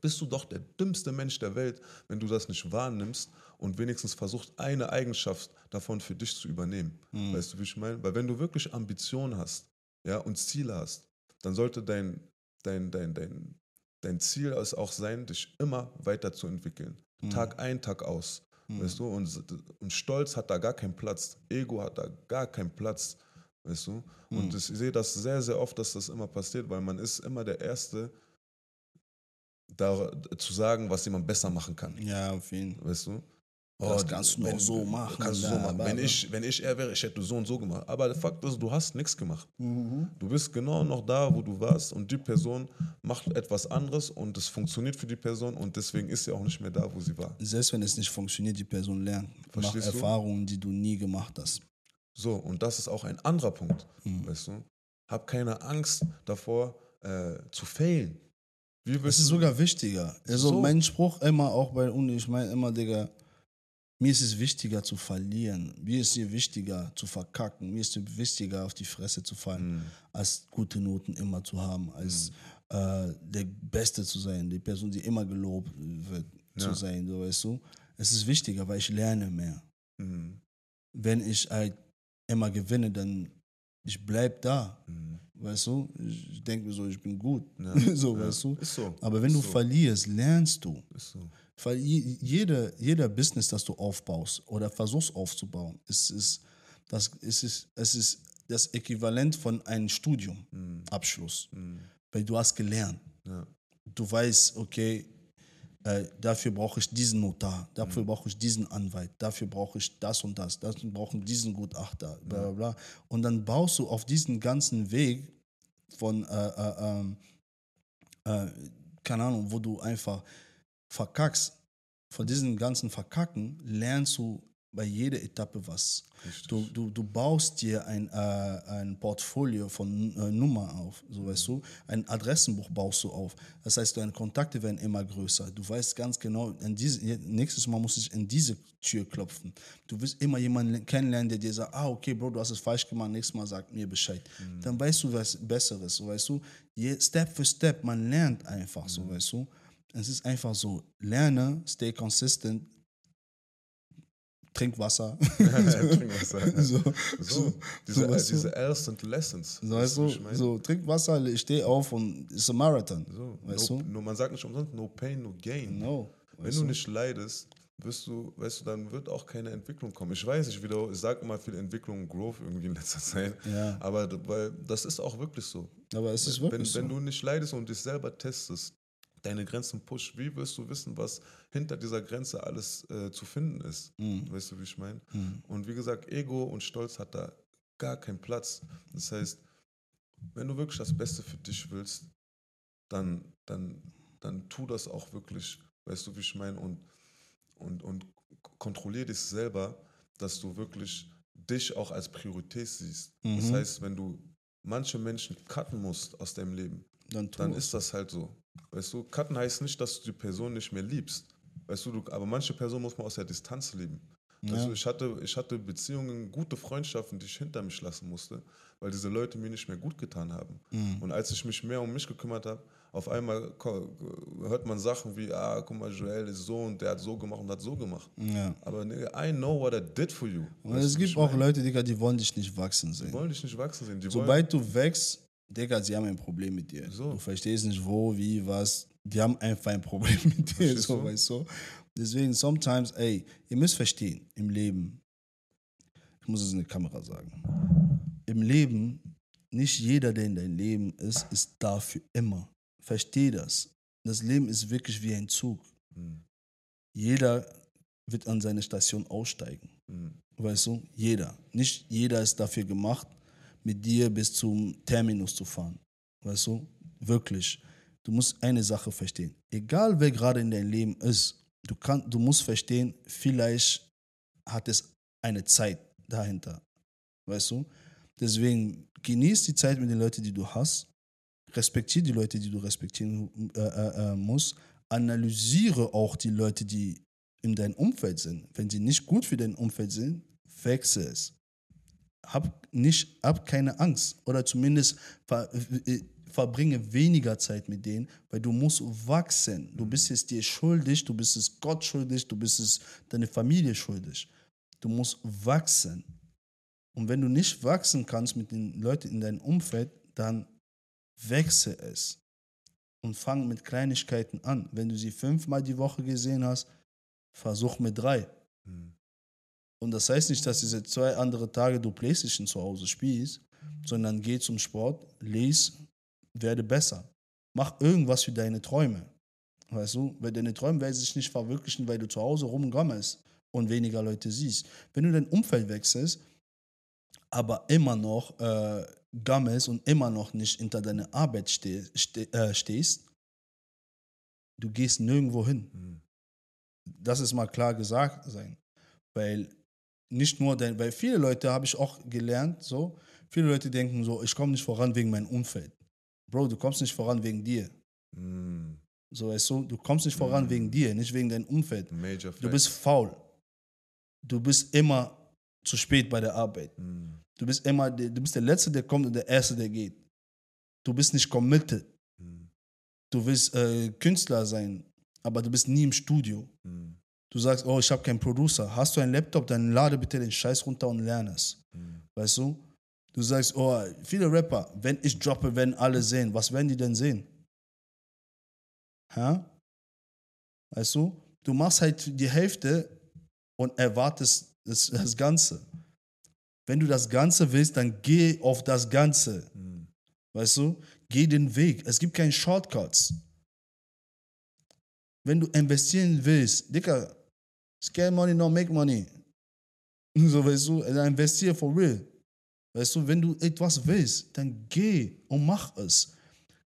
bist du doch der dümmste Mensch der Welt, wenn du das nicht wahrnimmst und wenigstens versuchst, eine Eigenschaft davon für dich zu übernehmen. Weißt du, wie ich meine? Weil wenn du wirklich Ambitionen hast ja, und Ziele hast, dann sollte dein, dein, dein, dein, dein Ziel es auch sein, dich immer weiterzuentwickeln. Tag ein, Tag aus. Weißt du? Und, und Stolz hat da gar keinen Platz. Ego hat da gar keinen Platz. Weißt du? Und ich sehe das sehr, sehr oft, dass das immer passiert, weil man ist immer der Erste, da, zu sagen, was jemand besser machen kann. Ja, auf jeden Fall. Weißt du? Das kannst du noch so machen, Kannst du so machen. Wenn ich, wenn ich er wäre, ich hätte so und so gemacht. Aber der Fakt ist, du hast nichts gemacht. Mhm. Du bist genau noch da, wo du warst und die Person macht etwas anderes und es funktioniert für die Person und deswegen ist sie auch nicht mehr da, wo sie war. Selbst wenn es nicht funktioniert, die Person lernt. Verstehst du? Erfahrungen, die du nie gemacht hast. So, und das ist auch ein anderer Punkt, Mhm. weißt du? Hab keine Angst davor, äh, zu failen. Das ist sogar wichtiger. Also So. mein Spruch immer auch bei Uni, ich meine immer, Digga, mir ist es wichtiger zu verlieren. Mir ist es wichtiger zu verkacken. Mir ist es wichtiger auf die Fresse zu fallen, Mhm. als gute Noten immer zu haben, als äh, der Beste zu sein, die Person, die immer gelobt wird zu Ja. sein, so weißt du. Es ist wichtiger, weil ich lerne mehr. Mhm. Wenn ich halt immer gewinne, dann ich bleib da, Mhm. weißt du. Ich denke mir so, ich bin gut, Ja. so Ja. weißt du. So. Aber wenn ist du so. verlierst, lernst du. Ist so. Weil je- jeder, jeder Business, das du aufbaust oder versuchst aufzubauen, ist, ist, das, ist, ist, es ist das Äquivalent von einem Studiumabschluss. Mhm. Mhm. Weil du hast gelernt. Ja. Du weißt, okay, äh, dafür brauche ich diesen Notar, dafür brauche ich diesen Anwalt, dafür brauche ich das und das, dafür brauche ich diesen Gutachter, bla bla bla. Und dann baust du auf diesen ganzen Weg von, äh, äh, ähm, äh, keine Ahnung, wo du einfach verkackst, von diesen ganzen Verkacken lernst du bei jeder Etappe was. Richtig. Du, du, du baust dir ein, äh, ein Portfolio von äh, Nummer auf, so weißt du. Ein Adressenbuch baust du auf. Das heißt, deine Kontakte werden immer größer. Du weißt ganz genau, in diese, nächstes Mal muss ich in diese Tür klopfen. Du wirst immer jemanden kennenlernen, der dir sagt, ah, okay, Bro, du hast es falsch gemacht, nächstes Mal sag mir Bescheid. Dann weißt du was Besseres, so weißt du. Je, Step für Step, man lernt einfach, so weißt du. Es ist einfach so, lerne, stay consistent, trink Wasser. Trink Wasser. so, So, diese, weißt du? diese L's sind Lessons. So, weißt du, ich meine? so, trink Wasser, ich steh auf und es ist ein Marathon. So, weißt no, du? no, man sagt nicht umsonst, no pain, no gain. No. Wenn du nicht leidest, wirst du, weißt du, dann wird auch keine Entwicklung kommen. Ich weiß nicht, wieder, ich sage immer viel Entwicklung und Growth irgendwie in letzter Zeit. Ja. Aber weil das ist auch wirklich so. Aber es ist wenn, wirklich wenn so. du nicht leidest und dich selber testest, deine Grenzen push, wie wirst du wissen, was hinter dieser Grenze alles äh, zu finden ist? Mhm. Weißt du, wie ich meine? Und wie gesagt, Ego und Stolz hat da gar keinen Platz. Das heißt, wenn du wirklich das Beste für dich willst, dann, dann, dann tu das auch wirklich, weißt du, wie ich meine, und, und, und kontrollier dich selber, dass du wirklich dich auch als Priorität siehst. Das Mhm. heißt, wenn du manche Menschen cutten musst aus deinem Leben, Dann, dann ist das halt so. Weißt du, cutten heißt nicht, dass du die Person nicht mehr liebst. Weißt du, du aber manche Personen muss man aus der Distanz lieben. Ja. du, ich hatte, ich hatte Beziehungen, gute Freundschaften, die ich hinter mich lassen musste, weil diese Leute mir nicht mehr gut getan haben. Mhm. Und als ich mich mehr um mich gekümmert habe, auf einmal hört man Sachen wie, ah, guck mal, Joel ist so und der hat so gemacht und hat so gemacht. Ja. Aber I know what I did for you. Und es gibt auch meine? Leute, Digga, die wollen dich nicht wachsen Die sehen. wollen dich nicht wachsen sehen. Die wollen, Sobald du wächst, Digga, sie haben ein Problem mit dir. So. Du verstehst nicht wo, wie, was. Die haben einfach ein Problem mit dir, so, du? weißt du. Deswegen, sometimes, ey, ihr müsst verstehen, im Leben, ich muss es in die Kamera sagen, im Leben, nicht jeder, der in deinem Leben ist, ist da für immer. Versteh das. Das Leben ist wirklich wie ein Zug. Mhm. Jeder wird an seine Station aussteigen. Mhm. Weißt du? Jeder. Nicht jeder ist dafür gemacht, mit dir bis zum Terminus zu fahren. Weißt du? Wirklich. Du musst eine Sache verstehen. Egal wer gerade in deinem Leben ist, du, kann, du musst verstehen, vielleicht hat es eine Zeit dahinter. Weißt du? Deswegen genieß die Zeit mit den Leuten, die du hast. Respektiere die Leute, die du respektieren äh, äh, äh, musst. Analysiere auch die Leute, die in deinem Umfeld sind. Wenn sie nicht gut für dein Umfeld sind, wechsle es. Hab, nicht, hab keine Angst. Oder zumindest ver, äh, verbringe weniger Zeit mit denen, weil du musst wachsen. Du bist es dir schuldig, du bist es Gott schuldig, du bist es deine Familie schuldig. Du musst wachsen. Und wenn du nicht wachsen kannst mit den Leuten in deinem Umfeld, dann wechsle es. Und fang mit Kleinigkeiten an. Wenn du sie fünfmal die Woche gesehen hast, versuch mit drei. Mhm. Und das heißt nicht, dass diese zwei andere Tage du Playstation zu Hause spielst, sondern geh zum Sport, lies, werde besser. Mach irgendwas für deine Träume. Weißt du? Weil deine Träume werden sich nicht verwirklichen, weil du zu Hause rumgammelst und weniger Leute siehst. Wenn du dein Umfeld wechselst, aber immer noch äh, gammelst und immer noch nicht hinter deiner Arbeit ste ste äh, stehst, du gehst nirgendwo hin Mhm. das ist mal klar gesagt sein. Weil nicht nur dein, weil viele Leute habe ich auch gelernt, so, viele Leute denken so, ich komme nicht voran wegen meinem Umfeld. Bro, du kommst nicht voran wegen dir. Mm, So, weißt du, du kommst nicht voran Mhm. wegen dir, nicht wegen deinem Umfeld. major Du bist faul. Du bist immer zu spät bei der Arbeit. Mm, Du bist immer, der- du bist der Letzte, der kommt und der Erste, der geht. Du bist nicht committed. mm, Du willst äh, Künstler sein, aber du bist nie im Studio. Du sagst, oh, ich habe keinen Producer. Hast du einen Laptop, dann lade bitte den Scheiß runter und lerne es. mm. Weißt du? Du sagst, oh, viele Rapper, wenn ich droppe, werden alle sehen. Was werden die denn sehen? Hä? Weißt du? Du machst halt die Hälfte und erwartest das, das Ganze. Wenn du das Ganze willst, dann geh auf das Ganze. Mm. Weißt du? Geh den Weg. Es gibt keine Shortcuts. Wenn du investieren willst, Dicker, scale money, no make money. So, weißt du, dann investiere for real. Weißt du, wenn du etwas willst, dann geh und mach es.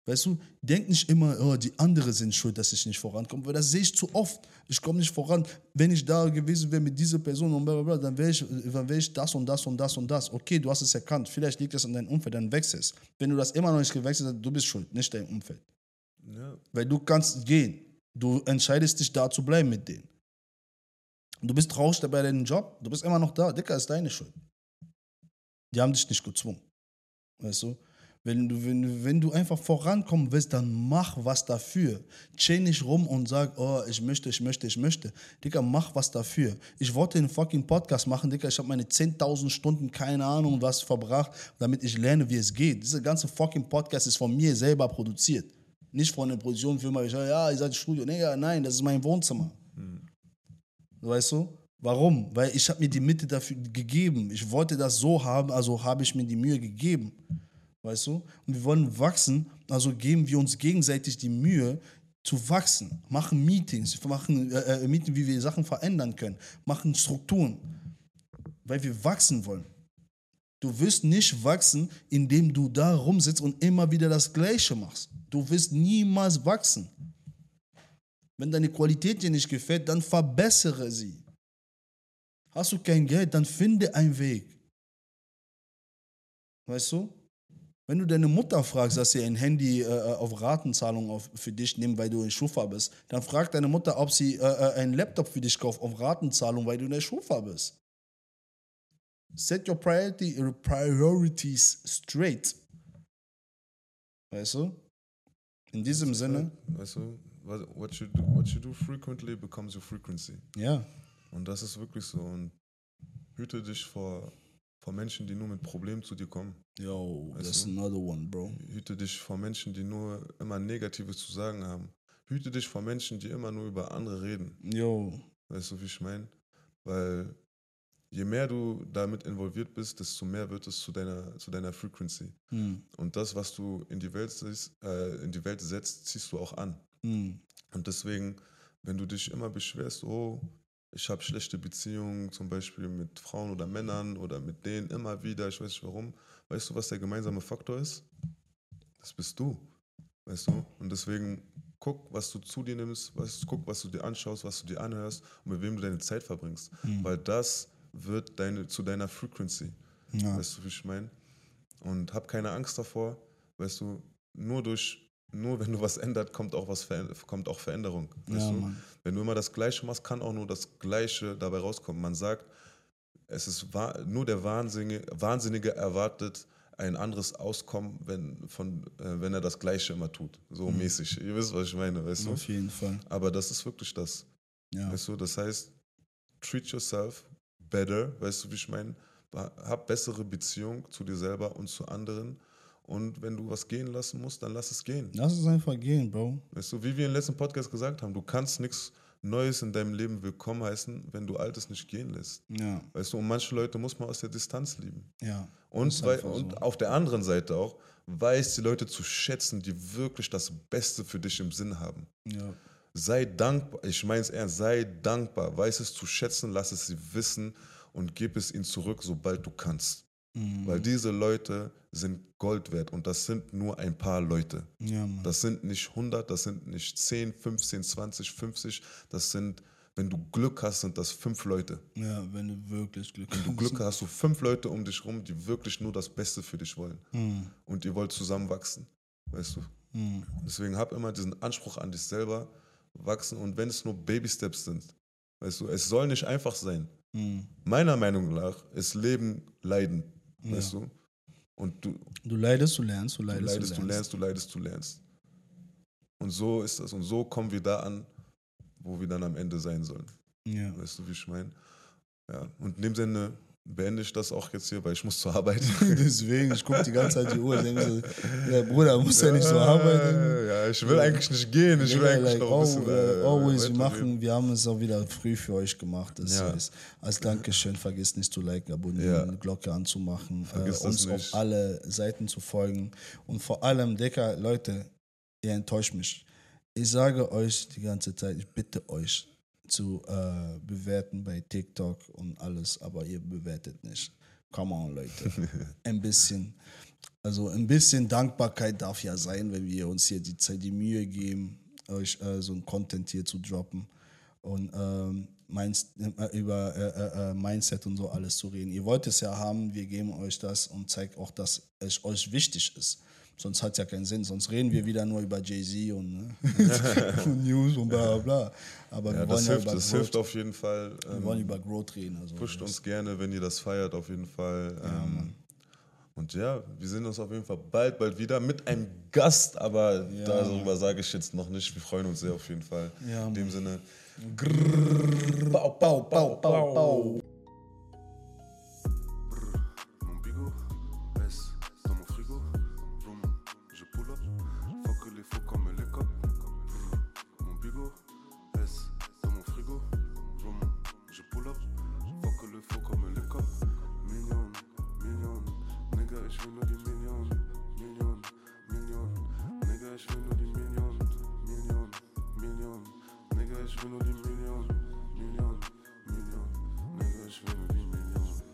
Weißt du, denk nicht immer, oh, die anderen sind schuld, dass ich nicht vorankomme, weil das sehe ich zu oft. Ich komme nicht voran. Wenn ich da gewesen wäre mit dieser Person und bla, bla, bla, dann wäre ich, dann wär ich das und das und das und das. Okay, du hast es erkannt. Vielleicht liegt es an deinem Umfeld, dann wechsel es. Wenn du das immer noch nicht gewechselt hast, du bist schuld, nicht dein Umfeld. Ja, Weil du kannst gehen. Du entscheidest dich da zu bleiben mit denen. Du bist traurig bei deinem Job, du bist immer noch da. Dicker, ist deine Schuld. Die haben dich nicht gezwungen. Weißt du? Wenn du, wenn, wenn du einfach vorankommen willst, dann mach was dafür. Chill nicht rum und sag, oh, ich möchte, ich möchte, ich möchte. Dicker, mach was dafür. Ich wollte einen fucking Podcast machen, Dicker. Ich habe meine 10.000 Stunden, keine Ahnung, was verbracht, damit ich lerne, wie es geht. Dieser ganze fucking Podcast ist von mir selber produziert. Nicht von einer Produktionsfirma. Ich sage, ja, ihr seid Studio. Nee, ja, nein, das ist mein Wohnzimmer. Weißt du? Warum? Weil ich habe mir die Mitte dafür gegeben. Ich wollte das so haben, also habe ich mir die Mühe gegeben. Weißt du? Und wir wollen wachsen, also geben wir uns gegenseitig die Mühe zu wachsen. Machen Meetings, machen äh, äh, Meetings, wie wir Sachen verändern können. Machen Strukturen. Weil wir wachsen wollen. Du wirst nicht wachsen, indem du da rumsitzt und immer wieder das Gleiche machst. Du wirst niemals wachsen. Wenn deine Qualität dir nicht gefällt, dann verbessere sie. Hast du kein Geld, dann finde einen Weg. Weißt du? Wenn du deine Mutter fragst, dass sie ein Handy äh, auf Ratenzahlung auf, für dich nimmt, weil du in Schufa bist, dann frag deine Mutter, ob sie äh, äh, einen Laptop für dich kauft auf Ratenzahlung, weil du in der Schufa bist. Set your priority, your priorities straight. Weißt du? In diesem Sinne, Weißt du, what what you, do, what you do frequently becomes your frequency. ja. Und das ist wirklich so. Und hüte dich vor, vor Menschen, die nur mit Problemen zu dir kommen. Yo, Weißt that's du? another one, bro. Hüte dich vor Menschen, die nur immer Negatives zu sagen haben. Hüte dich vor Menschen, die immer nur über andere reden. Yo, Weißt du, wie ich meine? Weil je mehr du damit involviert bist, desto mehr wird es zu deiner, zu deiner Frequency. hm, Und das, was du in die Welt, äh, in die Welt setzt, ziehst du auch an. Hm, Und deswegen, wenn du dich immer beschwerst, oh, ich habe schlechte Beziehungen, zum Beispiel mit Frauen oder Männern oder mit denen immer wieder, ich weiß nicht warum, weißt du, was der gemeinsame Faktor ist? Das bist du. Weißt du? Und deswegen guck, was du zu dir nimmst, was, guck, was du dir anschaust, was du dir anhörst und mit wem du deine Zeit verbringst. Weil das wird deine, zu deiner Frequency. ja. Weißt du, wie ich meine? Und hab keine Angst davor, weißt du, nur durch, nur wenn du was ändert, kommt auch was kommt auch Veränderung. Ja. Wenn du immer das Gleiche machst, kann auch nur das Gleiche dabei rauskommen. Man sagt, es ist nur der Wahnsinnige, Wahnsinnige erwartet ein anderes Auskommen, wenn, von, äh, wenn er das Gleiche immer tut. So mäßig. Ihr wisst, was ich meine, weißt du? Auf jeden Fall. Aber das ist wirklich das. Ja. Weißt du, das heißt, treat yourself better, weißt du, wie ich meine? Hab bessere Beziehung zu dir selber und zu anderen. Und wenn du was gehen lassen musst, dann lass es gehen. Lass es einfach gehen, Bro. Weißt du, wie wir im letzten Podcast gesagt haben, du kannst nichts Neues in deinem Leben willkommen heißen, wenn du Altes nicht gehen lässt. Ja, Weißt du, und manche Leute muss man aus der Distanz lieben. ja. Und, einfach so. und auf der anderen Seite auch, weiß die Leute zu schätzen, die wirklich das Beste für dich im Sinn haben. Ja. Sei dankbar, ich meine es ernst, sei dankbar, weiß es zu schätzen, lass es sie wissen und gib es ihnen zurück, sobald du kannst. Mhm. Weil diese Leute sind Gold wert und das sind nur ein paar Leute. Ja. Das sind nicht 100, das sind nicht 10, 15, 20, 50, das sind Wenn du Glück hast, sind das fünf Leute. Ja, wenn du wirklich Glück Wenn du Glück hast, hast du fünf Leute um dich rum, die wirklich nur das Beste für dich wollen. Hm. Und ihr wollt zusammen wachsen. Weißt du? Deswegen hab immer diesen Anspruch an dich selber, wachsen. Und wenn es nur Baby-Steps sind, weißt du, es soll nicht einfach sein. Hm. Meiner Meinung nach ist Leben Leiden. Weißt du? Und du, Du leidest, du lernst, du Du leidest, leidest, du lernst, du leidest, du lernst. Und so ist das. Und so kommen wir da an, wo wir dann am Ende sein sollen. Ja. Weißt du, wie ich meine? Ja. Und in dem Sinne beende ich das auch jetzt hier, weil ich muss zur Arbeit. Deswegen, ich gucke die ganze Zeit die Uhr und denke so, der Bruder muss ja nicht so arbeiten. Ja, ich will eigentlich nicht gehen. Ich will eigentlich like, noch ein bisschen. äh, always, wir machen, wir haben es auch wieder früh für euch gemacht. Das Ja. heißt, als Dankeschön, vergesst nicht zu liken, abonnieren, Ja. Glocke anzumachen, äh, uns auf alle Seiten zu folgen. Und vor allem, Dicker, Leute, ihr enttäuscht mich. Ich sage euch die ganze Zeit, ich bitte euch zu äh, bewerten bei TikTok und alles, aber ihr bewertet nicht. Come on, Leute. Ein bisschen. Also ein bisschen Dankbarkeit darf ja sein, wenn wir uns hier die Zeit, die Mühe geben, euch äh, so ein Content hier zu droppen und ähm, Minds- äh, über äh, äh, äh, Mindset und so alles zu reden. Ihr wollt es ja haben, wir geben euch das und zeigt auch, dass es euch wichtig ist. Sonst hat es ja keinen Sinn, sonst reden wir wieder nur über Jay-Z und, ne? und News und bla bla bla. Aber Ja, wir wollen das ja hilft, über das Growth, hilft auf jeden Fall. wir Ähm, wollen über Growth reden. Also pusht uns gerne, wenn ihr das feiert, auf jeden Fall. Ähm, und ja, wir sehen uns auf jeden Fall bald, bald wieder mit einem Gast, aber Ja. darüber sage ich jetzt noch nicht. Wir freuen uns sehr auf jeden Fall. Ja, In dem Sinne, Bau, bau, bau, bau, bau.